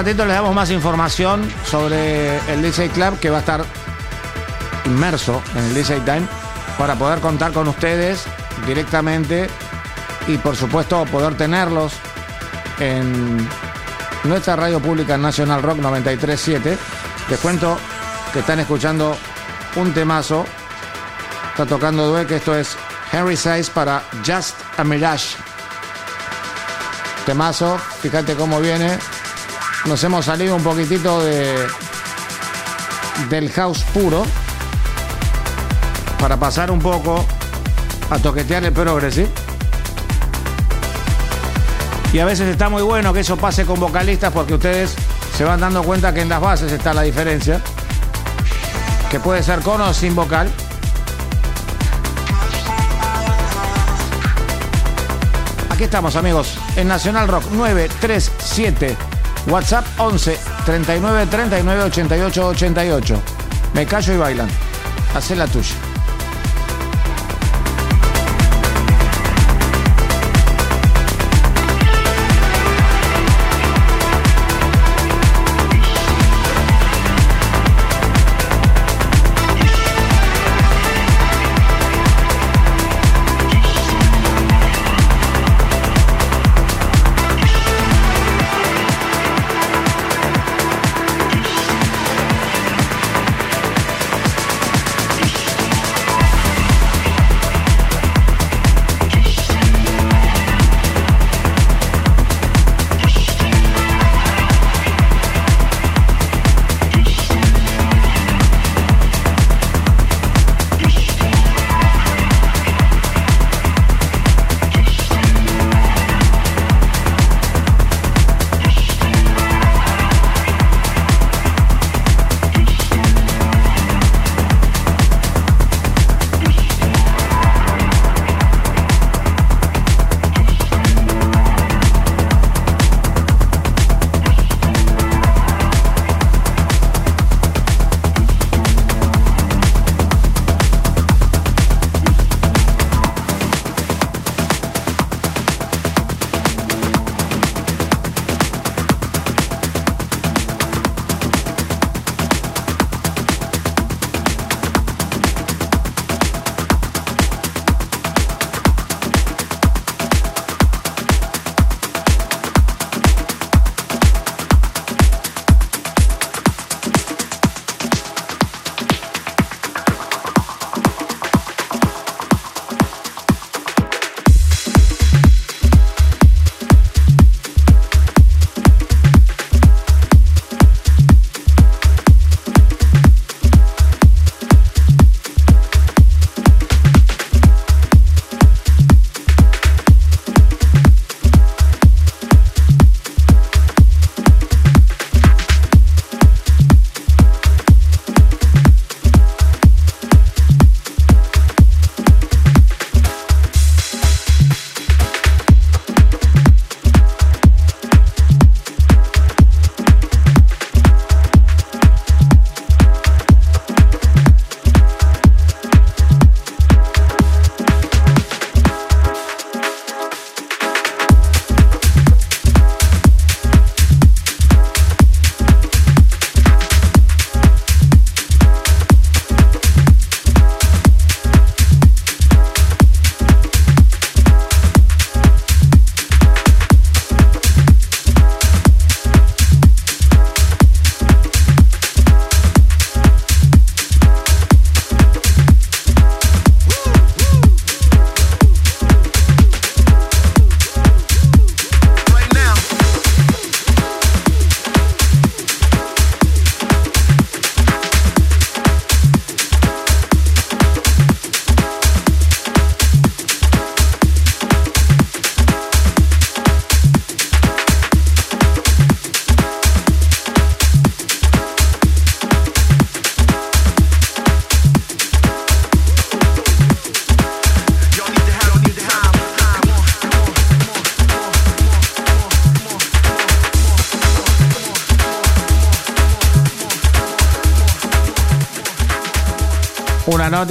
A: Ratito les damos más información sobre el DJ Club que va a estar inmerso en el DJ Time para poder contar con ustedes directamente y por supuesto poder tenerlos en nuestra radio pública Nacional Rock 937. Les cuento que están escuchando un temazo. Está tocando Due, que esto es Henry Size para Just a Mirage. Temazo, fíjate cómo viene. Nos hemos salido un poquitito de del house puro para pasar un poco a toquetear el progressive. Y a veces está muy bueno que eso pase con vocalistas porque ustedes se van dando cuenta que en las bases está la diferencia. Que puede ser con o sin vocal. Aquí estamos amigos, en Nacional Rock 937, WhatsApp 11 39 39 88 88. Me callo y bailan. Hacé la tuya.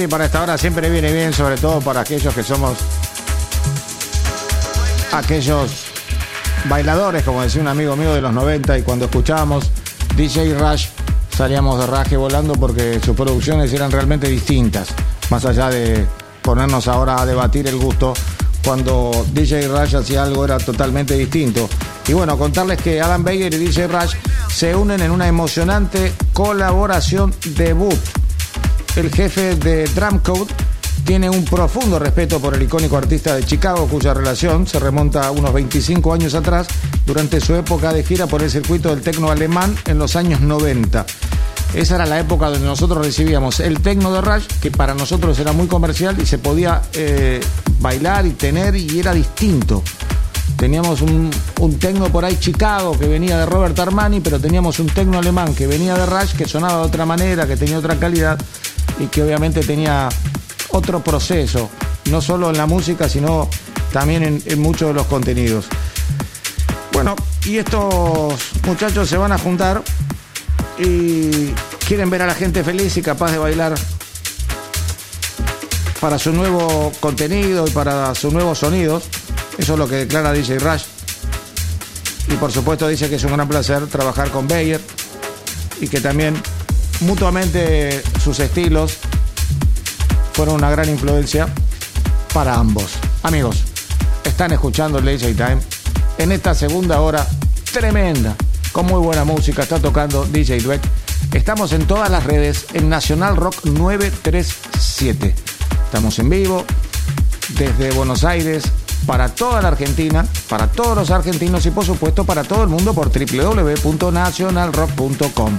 A: Y para esta hora siempre viene bien, sobre todo para aquellos que somos aquellos bailadores, como decía un amigo mío de los 90, y cuando escuchábamos DJ Rush salíamos de raje volando porque sus producciones eran realmente distintas, más allá de ponernos ahora a debatir el gusto, cuando DJ Rush hacía algo era totalmente distinto. Y bueno, contarles que Adam Bayer y DJ Rush se unen en una emocionante colaboración debut. El jefe de Drum Code tiene un profundo respeto por el icónico artista de Chicago, cuya relación se remonta a unos 25 años atrás, durante su época de gira por el circuito del tecno alemán en los años 90. Esa era la época donde nosotros recibíamos el tecno de Rush, que para nosotros era muy comercial y se podía eh, bailar y tener y era distinto. Teníamos un, un tecno por ahí Chicago que venía de Robert Armani, pero teníamos un tecno alemán que venía de Rush, que sonaba de otra manera, que tenía otra calidad y que obviamente tenía otro proceso, no solo en la música, sino también en, muchos de los contenidos. Bueno, y estos muchachos se van a juntar y quieren ver a la gente feliz y capaz de bailar para su nuevo contenido y para sus nuevos sonidos. Eso es lo que declara DJ Rush. Y por supuesto dice que es un gran placer trabajar con Bayer y que también mutuamente sus estilos fueron una gran influencia para ambos. Amigos, están escuchando DJ Time en esta segunda hora tremenda, con muy buena música, está tocando DJ Dweck. Estamos en todas las redes en Nacional Rock 937. Estamos en vivo desde Buenos Aires para toda la Argentina, para todos los argentinos y por supuesto para todo el mundo por www.nacionalrock.com.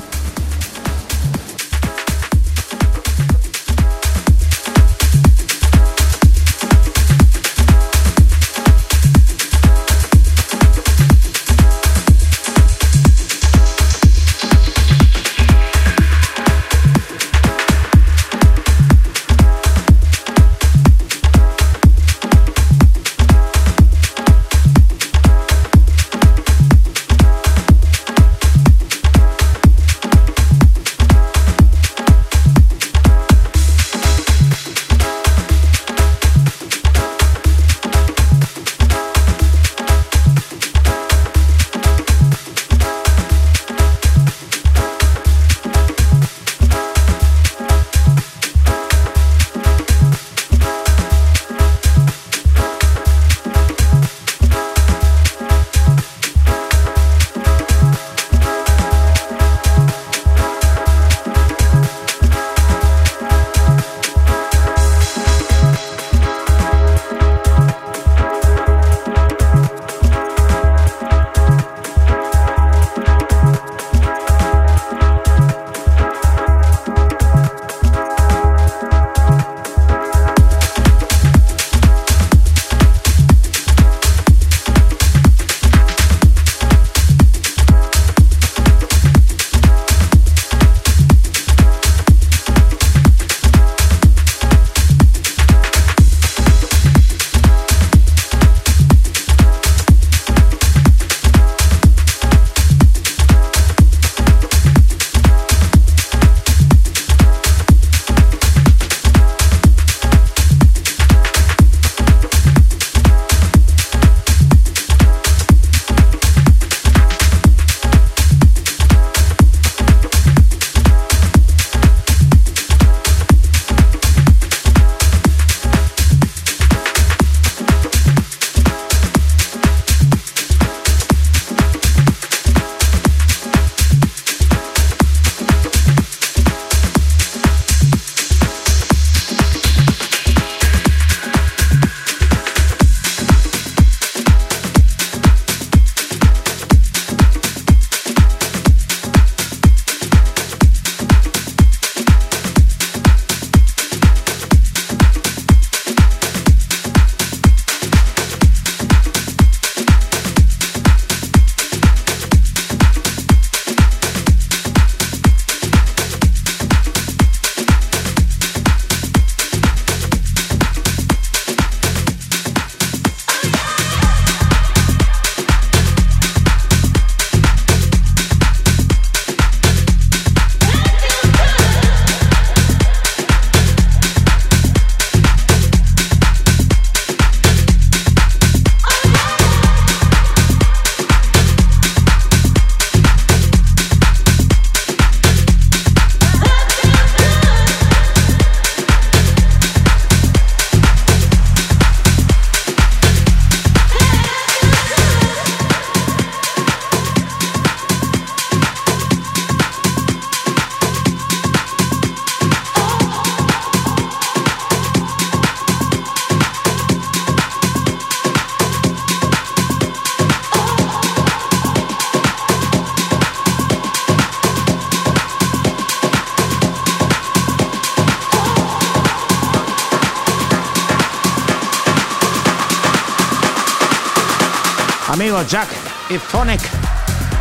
A: Jack y Phonic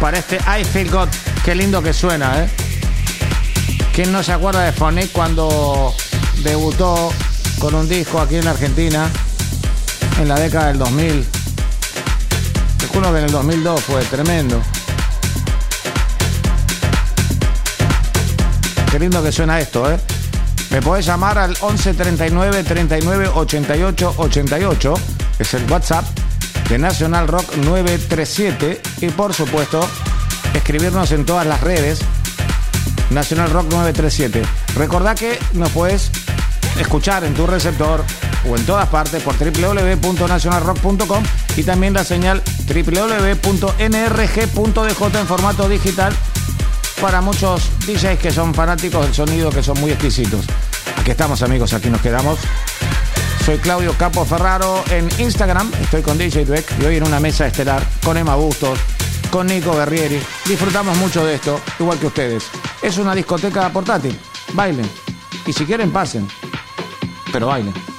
A: para este I Feel God. Qué lindo que suena, ¿eh? ¿Quién no se acuerda de Phonic cuando debutó con un disco aquí en Argentina en la década del 2000? Recuerdo que en el 2002 fue tremendo. Qué lindo que suena esto, ¿eh? Me podés llamar al 11 39 39 88 88. Es el WhatsApp de National Rock 937. Y por supuesto, escribirnos en todas las redes. National Rock 937. Recordá que nos puedes escuchar en tu receptor o en todas partes por www.nationalrock.com y también la señal www.nrg.dj en formato digital para muchos DJs que son fanáticos del sonido, que son muy exquisitos. Aquí estamos amigos, aquí nos quedamos. Soy Claudio Capo Ferraro en Instagram, estoy con DJ Dweck y hoy en una mesa estelar con Emma Bustos, con Nico Guerrieri. Disfrutamos mucho de esto, igual que ustedes. Es una discoteca portátil, bailen. Y si quieren, pasen. Pero bailen.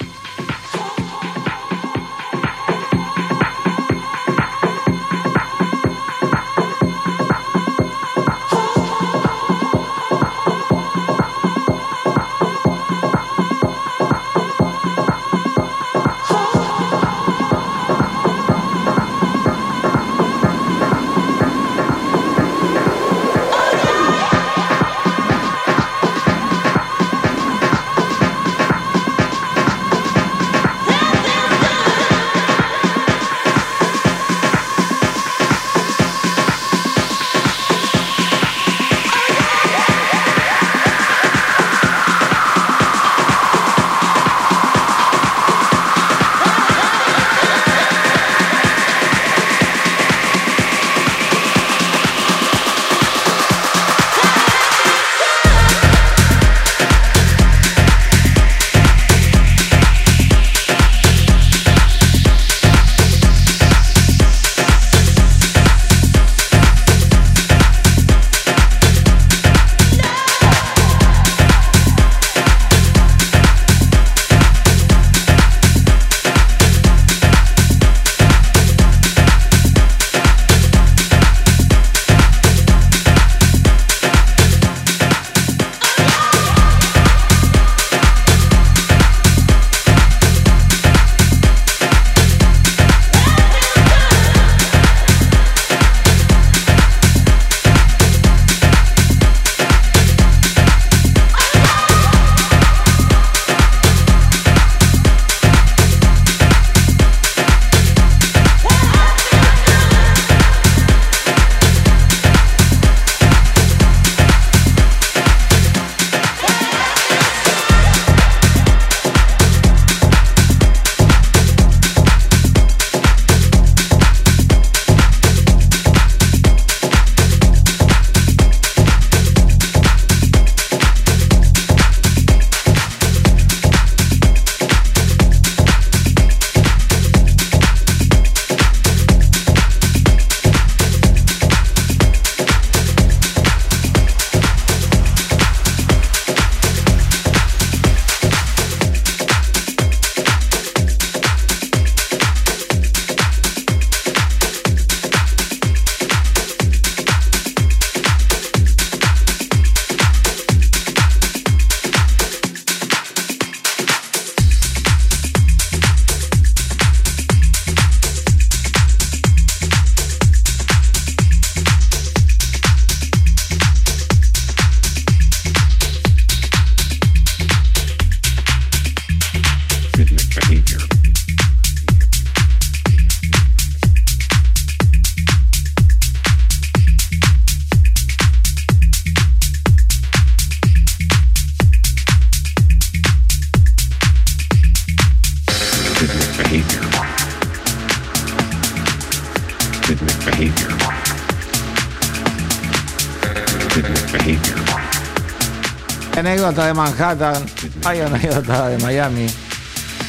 A: De Manhattan, hay anécdota de Miami.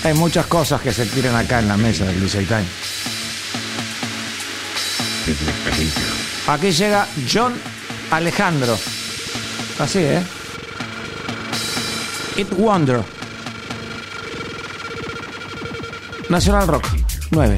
A: Hay muchas cosas que se tiran acá en la mesa del DJ Time. Aquí llega John Alejandro. Así, ¿eh? It Wonder. National Rock 9,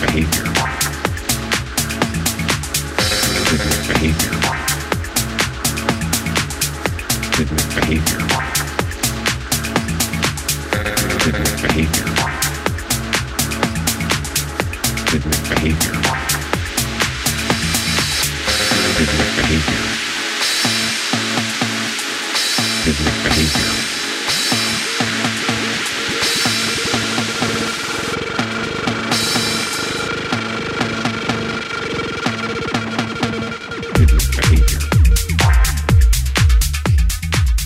D: behavior. Behavior. Rhythmic behavior.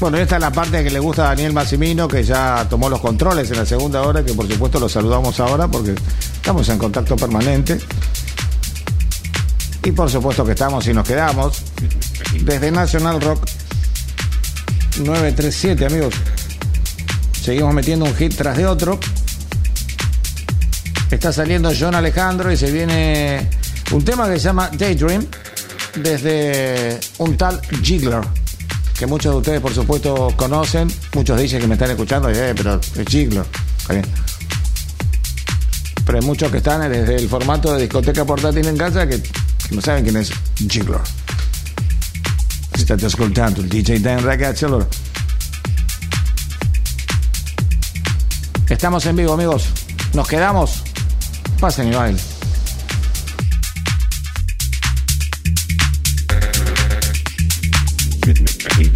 A: Bueno, esta es la parte que le gusta a Daniel Massimino, que ya tomó los controles en la segunda hora, que por supuesto lo saludamos ahora porque estamos en contacto permanente. Y por supuesto que estamos y nos quedamos desde National Rock 937, amigos. Seguimos metiendo un hit tras de otro. Está saliendo John Alejandro y se viene un tema que se llama Daydream desde un tal Jiggler que muchos de ustedes por supuesto conocen. Muchos dicen que me están escuchando, eh, pero es bien. Pero hay muchos que están desde el formato de discoteca portátil en casa que, no saben quién es Jiggler. State ascoltando il DJ Dan ragazzi. Allora. Estamos en vivo, amigos. Nos quedamos. Pasen y baile.
D: right?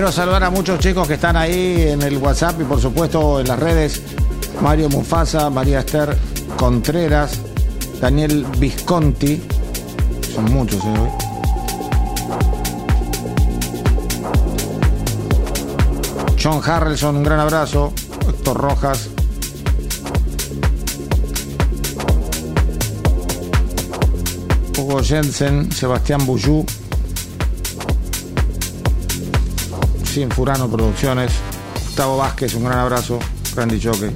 A: Quiero saludar a muchos chicos que están ahí en el WhatsApp y por supuesto en las redes. Mario Mufasa, María Esther Contreras, Daniel Visconti. Son muchos, ¿eh? John Harrelson, un gran abrazo. Héctor Rojas. Hugo Jensen, Sebastián Buyú. Sin Furano Producciones. Gustavo Vázquez, un gran abrazo. Randy Choque.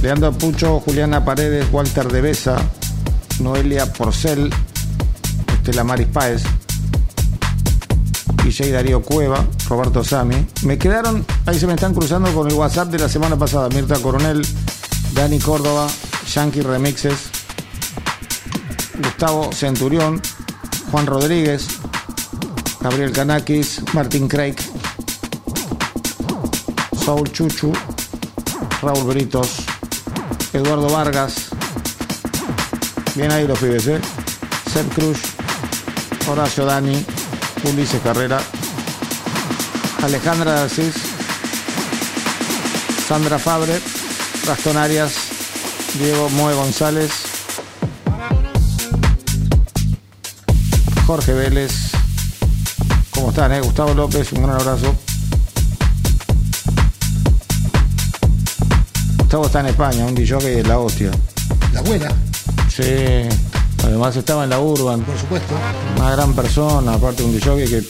A: Leandro Pucho, Juliana Paredes, Walter de Besa, Noelia Porcel, Estela Maris Páez, DJ Darío Cueva, Roberto Sami. Me quedaron, ahí se me están cruzando con el WhatsApp de la semana pasada, Mirta Coronel, Dani Córdoba, Yankee Remixes, Gustavo Centurión, Juan Rodríguez, Gabriel Canakis, Martín Craig, Saul Chuchu, Raúl Britos, Eduardo Vargas. Bien ahí los pibes, ¿eh? Seth Cruz, Horacio Dani, Ulises Carrera, Alejandra Asís, Sandra Fabre, Gastón Arias, Diego Moe González, Jorge Vélez. ¿Cómo están, eh? Gustavo López, un gran abrazo. Gustavo está en España, un DJ de la hostia.
C: La abuela,
A: Sí, además estaba en la Urban,
C: por supuesto.
A: una gran persona, aparte un DJ que,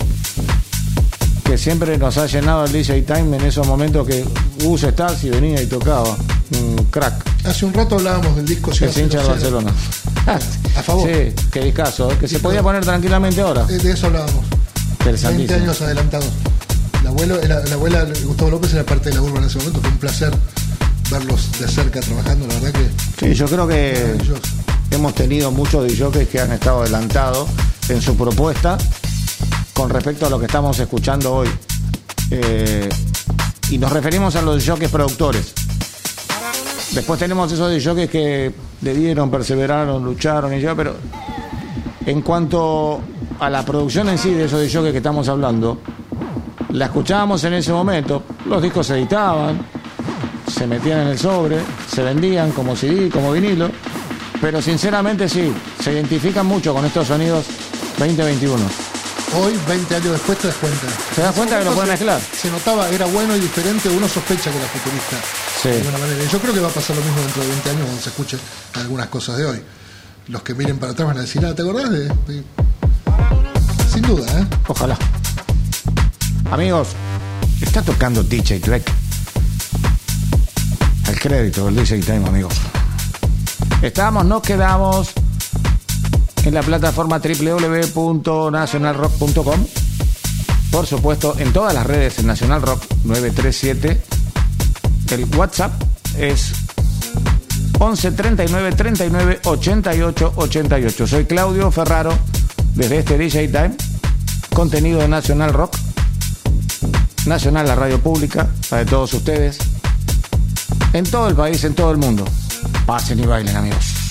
A: que siempre nos ha llenado el DJ Time en esos momentos que Gus Stars y venía y tocaba. Un crack,
C: Hace un rato hablábamos del disco
A: que
C: Ciudad
A: hincha de
C: 00.
A: Barcelona.
C: A favor.
A: Sí, qué discazo, ¿eh? que se podía poner tranquilamente ahora.
C: Eh, De eso hablábamos. 20
A: Interesantísimo.
C: años adelantados. La abuela, la, la abuela de Gustavo López era parte de la urba en ese momento. Fue un placer verlos de cerca trabajando. La verdad que
A: Sí, yo creo que hemos tenido muchos DJs que han estado adelantados en su propuesta con respecto a lo que estamos escuchando hoy. Eh, y nos referimos a los DJs productores. Después tenemos esos DJs que le dieron, perseveraron, lucharon y ya, pero en cuanto a la producción en sí de esos DJs que estamos hablando, la escuchábamos en ese momento, los discos se editaban, se metían en el sobre, se vendían como CD, como vinilo, pero sinceramente sí, se identifican mucho con estos sonidos 2021.
C: Hoy, 20 años después, te das cuenta.
A: ¿Te das cuenta que lo pueden mezclar?
C: Se notaba, era bueno y diferente. Uno sospecha que era futurista.
A: Sí.
C: De alguna manera. Yo creo que va a pasar lo mismo dentro de 20 años cuando se escuchen algunas cosas de hoy. Los que miren para atrás van a decir, ah, ¿te acordás de...? de-?" Sin duda, ¿eh?
A: Ojalá. Amigos, está tocando DJ Trek. El crédito del DJ Time, amigos. Estamos, nos quedamos en la plataforma www.nationalrock.com. Por supuesto, en todas las redes en Nacional Rock 937. El WhatsApp es 11 39 39 88 88. Soy Claudio Ferraro desde este DJ Time. Contenido de Nacional Rock. Nacional, la radio pública, de todos ustedes. En todo el país, en todo el mundo. Pasen y bailen, amigos.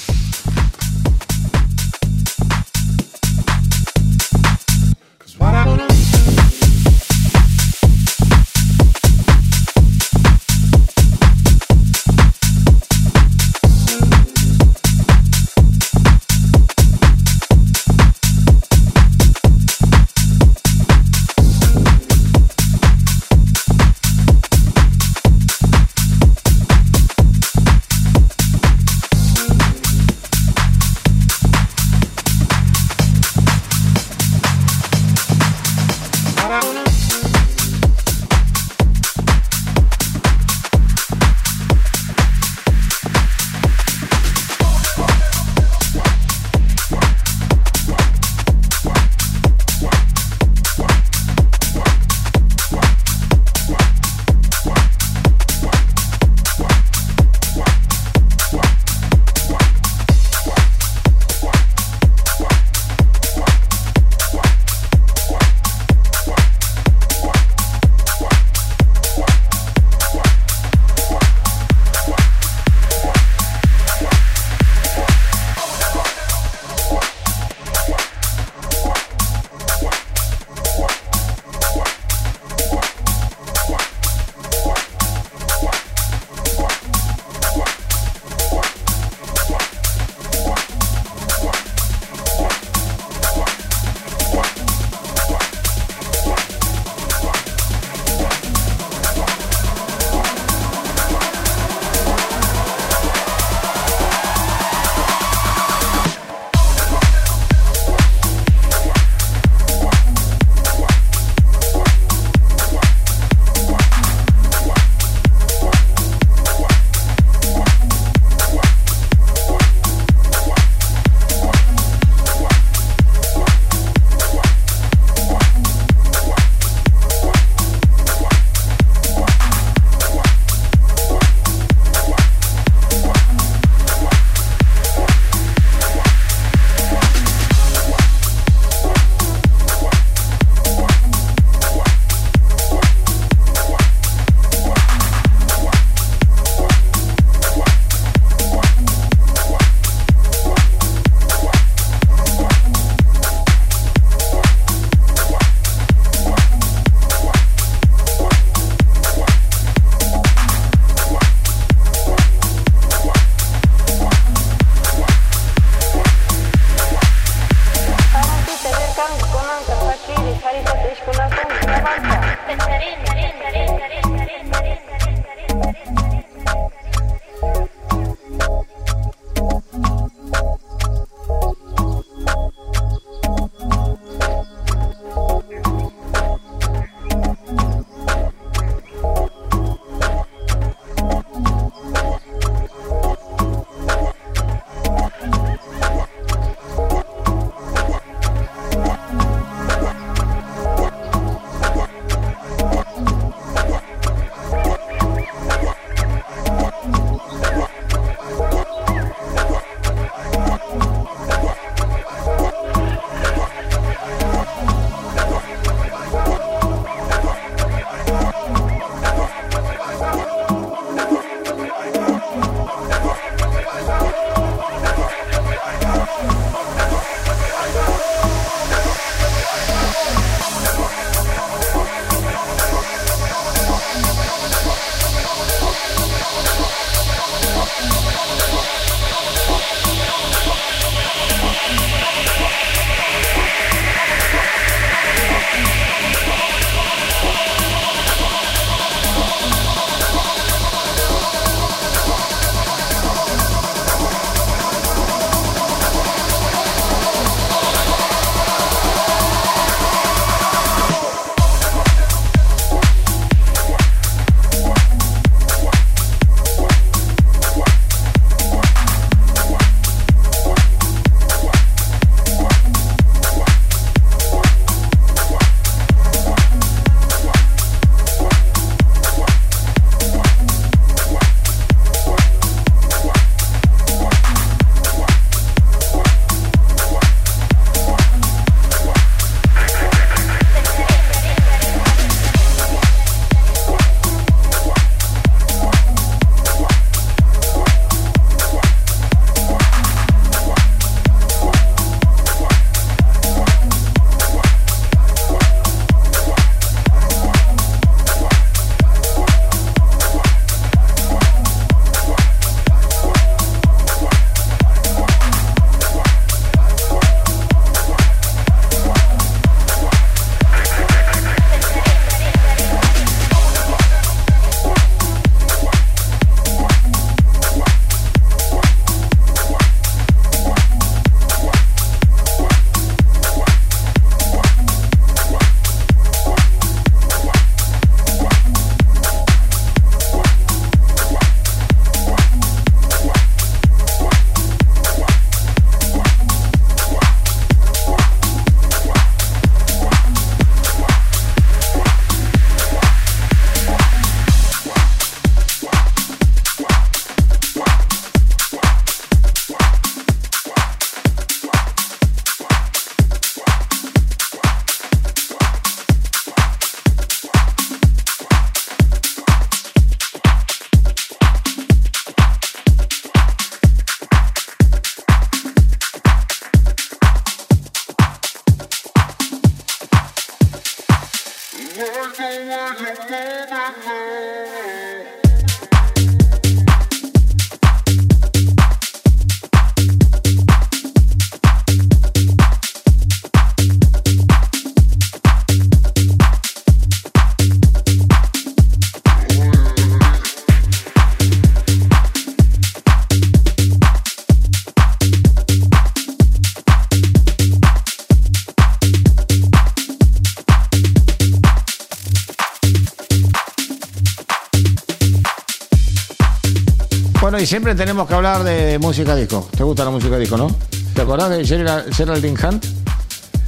A: Siempre tenemos que hablar de música disco. ¿Te gusta la música disco, no? ¿Te acordás de Gerald- Geraldine Hunt?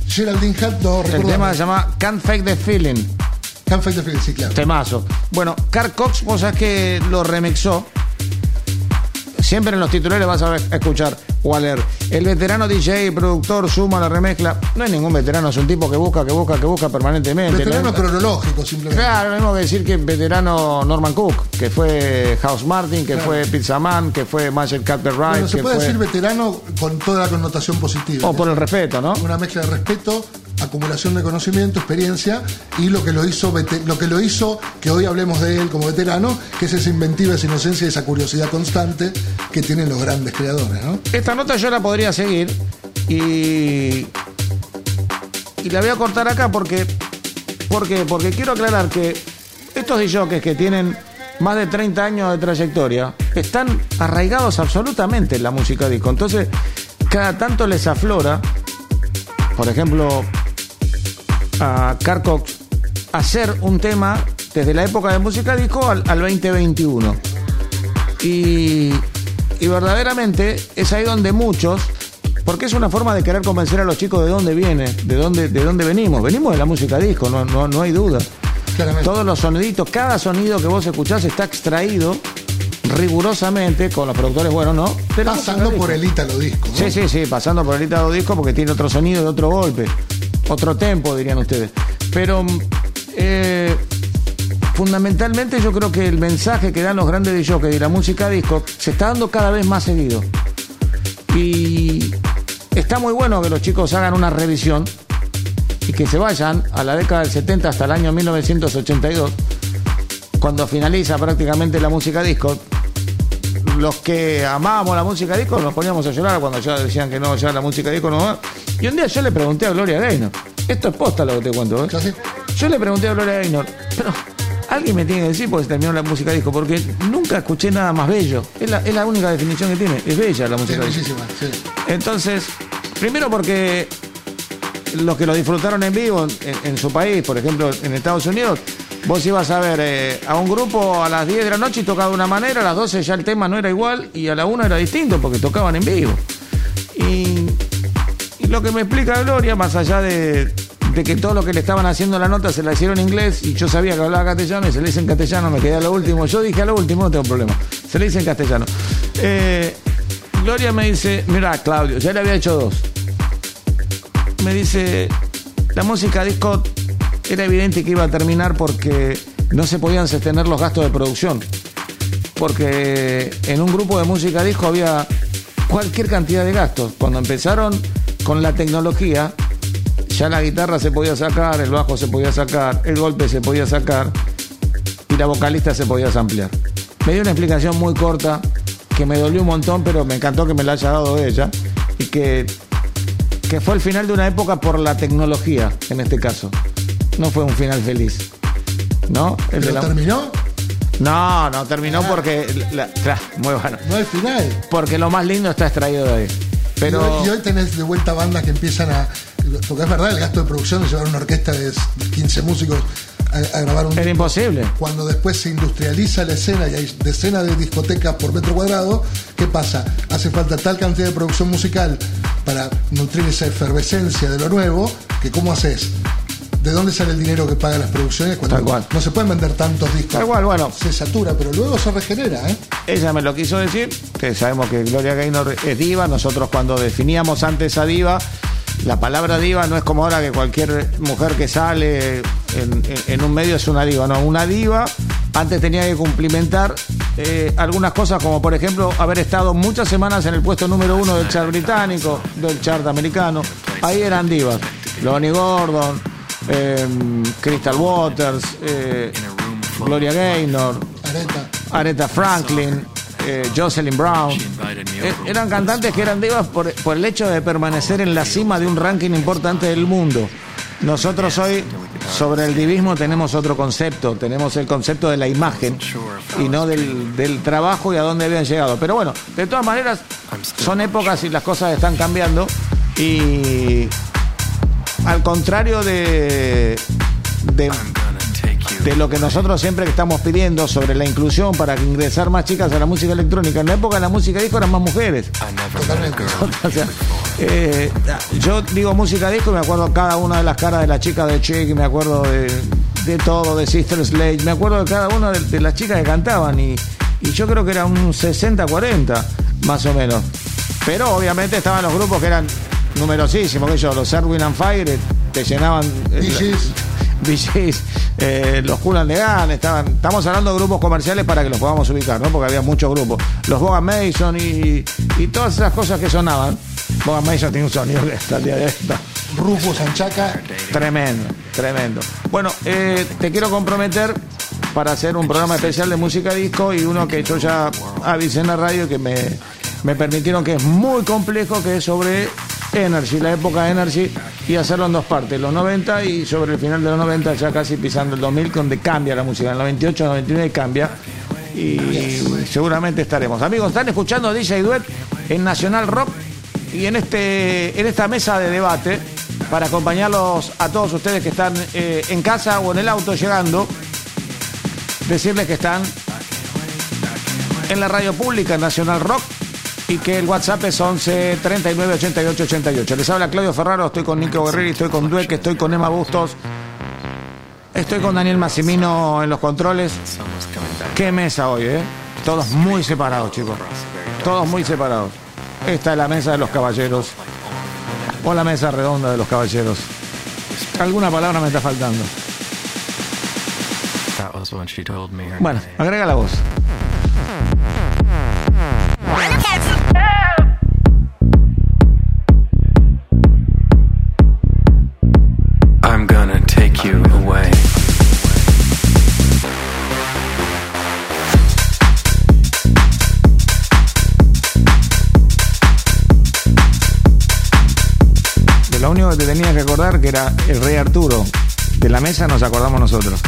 C: Geraldine Hunt, no
A: El
C: recuerdo.
A: tema se llama Can't Fake the Feeling.
C: Can't Fight the Feeling, sí, claro.
A: Temazo. Bueno, Carl Cox, vos sabés que lo remixó. Siempre en los titulares vas a escuchar o a leer. El veterano DJ, productor, suma la remezcla. No es ningún veterano, es un tipo que busca, que busca, que busca permanentemente.
C: Veterano
A: ¿no?
C: cronológico, simplemente.
A: Claro, lo mismo que decir que veterano Norman Cook, que fue House Martin, que fue Pizza Man, que fue Magic Carpet Ride,
C: Bueno, se
A: que
C: puede
A: fue...
C: decir veterano con toda la connotación positiva.
A: O por el respeto, ¿no?
C: Una mezcla de respeto, acumulación de conocimiento, experiencia y lo que lo hizo lo que lo hizo que hoy hablemos de él como veterano, que es esa inventiva, esa inocencia y esa curiosidad constante que tienen los grandes creadores.
A: Esta nota yo la podría seguir y. Y la voy a cortar acá porque. ¿Por qué? Porque quiero aclarar que estos DJs que tienen más de 30 años de trayectoria están arraigados absolutamente en la música disco. Entonces, cada tanto les aflora, por ejemplo, a Carl Cox, hacer un tema desde la época de música disco al, al 2021. Y, y verdaderamente es ahí donde muchos, porque es una forma de querer convencer a los chicos de dónde viene, de dónde, de dónde venimos. Venimos de la música disco, no, no, no hay duda.
C: Claramente.
A: Todos los soniditos, cada sonido que vos escuchás está extraído rigurosamente con los productores, bueno, ¿no? De la
C: Pasando por el ítalo disco. ¿no?
A: Sí, sí, sí, pasando por el Italo disco porque tiene otro sonido y otro golpe, otro tempo, dirían ustedes. Pero eh, fundamentalmente yo creo que el mensaje que dan los grandes DJs y la música disco se está dando cada vez más seguido. Y está muy bueno que los chicos hagan una revisión y que se vayan a la década del 70 hasta el año 1982, cuando finaliza prácticamente la música disco, los que amábamos la música disco nos poníamos a llorar cuando ya decían que no, ya la música disco no va. Y un día yo le pregunté a Gloria Gaynor, esto es posta lo que te cuento, ¿eh? Yo le pregunté a Gloria Gaynor, pero alguien me tiene que decir porque se terminó la música disco, porque nunca escuché nada más bello. Es la, es la única definición que tiene, es bella la
C: Sí,
A: música disco.
C: sí.
A: Entonces, primero porque los que lo disfrutaron en vivo en, en su país, por ejemplo en Estados Unidos, vos ibas a ver eh, a un grupo a las 10 de la noche y tocaba de una manera, a las 12 ya el tema no era igual y a la 1 era distinto porque tocaban en vivo. Y lo que me explica Gloria, más allá de, que todo lo que le estaban haciendo la nota se la hicieron en inglés y yo sabía que hablaba castellano y se le hice en castellano, me quedé a lo último. Yo dije a lo último, no tengo problema. Se le hice en castellano. Eh, Gloria me dice, mira Claudio, ya le había hecho dos. Me dice, la música disco era evidente que iba a terminar porque no se podían sostener los gastos de producción. Porque en un grupo de música disco había cualquier cantidad de gastos. Cuando empezaron con la tecnología, ya la guitarra se podía sacar, el bajo se podía sacar, el golpe se podía sacar y la vocalista se podía ampliar. Me dio una explicación muy corta que me dolió un montón, pero me encantó que me la haya dado ella y que, que fue el final de una época por la tecnología, en este caso. No fue un final feliz. ¿No? El de
C: ¿Pero
A: la-
C: terminó?
A: No, no terminó porque. la- muy bueno.
C: No hay final.
A: Porque lo más lindo está extraído de ahí. Pero.
C: Y, hoy, tenés de vuelta bandas que empiezan a. Porque es verdad, el gasto de producción de llevar una orquesta de 15 músicos a, a grabar un
A: Era
C: disco.
A: imposible.
C: Cuando después se industrializa la escena y hay decenas de discotecas por metro cuadrado, ¿qué pasa? Hace falta tal cantidad de producción musical para nutrir esa efervescencia de lo nuevo, que ¿cómo haces? ¿De dónde sale el dinero que pagan las producciones cuando
A: Tal cual.
C: no se pueden vender tantos discos?
A: Tal cual, bueno.
C: Se satura, pero luego se regenera, ¿eh?
A: Ella me lo quiso decir, que sabemos que Gloria Gaynor es diva, nosotros cuando definíamos antes a diva, la palabra diva no es como ahora que cualquier mujer que sale en, en- en un medio es una diva, no, una diva antes tenía que cumplimentar eh, algunas cosas como por ejemplo haber estado muchas semanas en el puesto número uno del chart británico, del chart americano, ahí eran divas, Lonnie Gordon, eh, Crystal Waters, eh, Gloria Gaynor. Aretha Franklin, eh, Jocelyn Brown. Eh, eran cantantes que eran divas por, por el hecho de permanecer en la cima de un ranking importante del mundo. Nosotros hoy sobre el divismo tenemos otro concepto, tenemos el concepto de la imagen y no del, del trabajo y a dónde habían llegado. Pero bueno, de todas maneras son épocas y las cosas están cambiando y al contrario de, de de lo que nosotros siempre estamos pidiendo sobre la inclusión para ingresar más chicas a la música electrónica. En la época de la música disco eran más mujeres.
C: Totalmente.
A: O sea, eh, yo digo música disco y me acuerdo cada una de las caras de las chicas de Chick, me acuerdo de, de todo, de Sister Slade, me acuerdo de cada una de, de las chicas que cantaban y, y yo creo que era un 60-40 más o menos. Pero obviamente estaban los grupos que eran numerosísimos, que yo, los Erwin and Fire te llenaban... eh, eh, los Cool de Gun, estaban, estamos hablando de grupos comerciales para que los podamos ubicar, ¿no? Porque había muchos grupos. Los Bogan Mason y, y todas esas cosas que sonaban. Bogan Mason tiene un sonido que hasta el día de hoy está
C: Rufus Anchaca.
A: tremendo, tremendo. Bueno, eh, te quiero comprometer para hacer un programa especial de música disco y uno que yo ya avisé en la radio que me, me permitieron que es muy complejo, que es sobre Energy, la época Energy, y hacerlo en dos partes, los 90 y sobre el final de los 90, ya casi pisando el 2000, donde cambia la música, en el 98, 99 cambia. Y seguramente estaremos. Amigos, están escuchando DJ Duet en Nacional Rock y en este en esta mesa de debate para acompañarlos a todos ustedes que están eh, en casa o en el auto llegando, decirles que están en la radio pública Nacional Rock y que el WhatsApp es 11 39 88 88. Les habla Claudio Ferraro, estoy con Nico Guerrero, estoy con Dueque, estoy con Emma Bustos, estoy con Daniel Massimino en los controles. Qué mesa hoy, ¿eh? Todos muy separados, chicos. Todos muy separados. Esta es la mesa de los caballeros. O la mesa redonda de los caballeros. Alguna palabra me está faltando. Bueno, agrega la voz. Tenía que acordar que era el rey Arturo. De la mesa nos acordamos nosotros.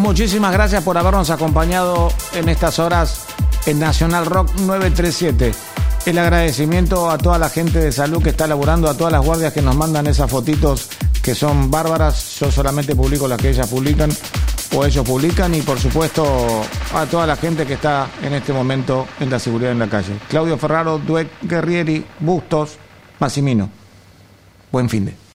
A: Muchísimas gracias por habernos acompañado en estas horas en Nacional Rock 937. El agradecimiento a toda la gente de salud que está laburando, a todas las guardias que nos mandan esas fotitos que son bárbaras. Yo solamente publico las que ellas publican o ellos publican y por supuesto a toda la gente que está en este momento en la seguridad en la calle. Claudio Ferraro, Dueck, Guerrieri, Bustos, Massimino. Buen fin de.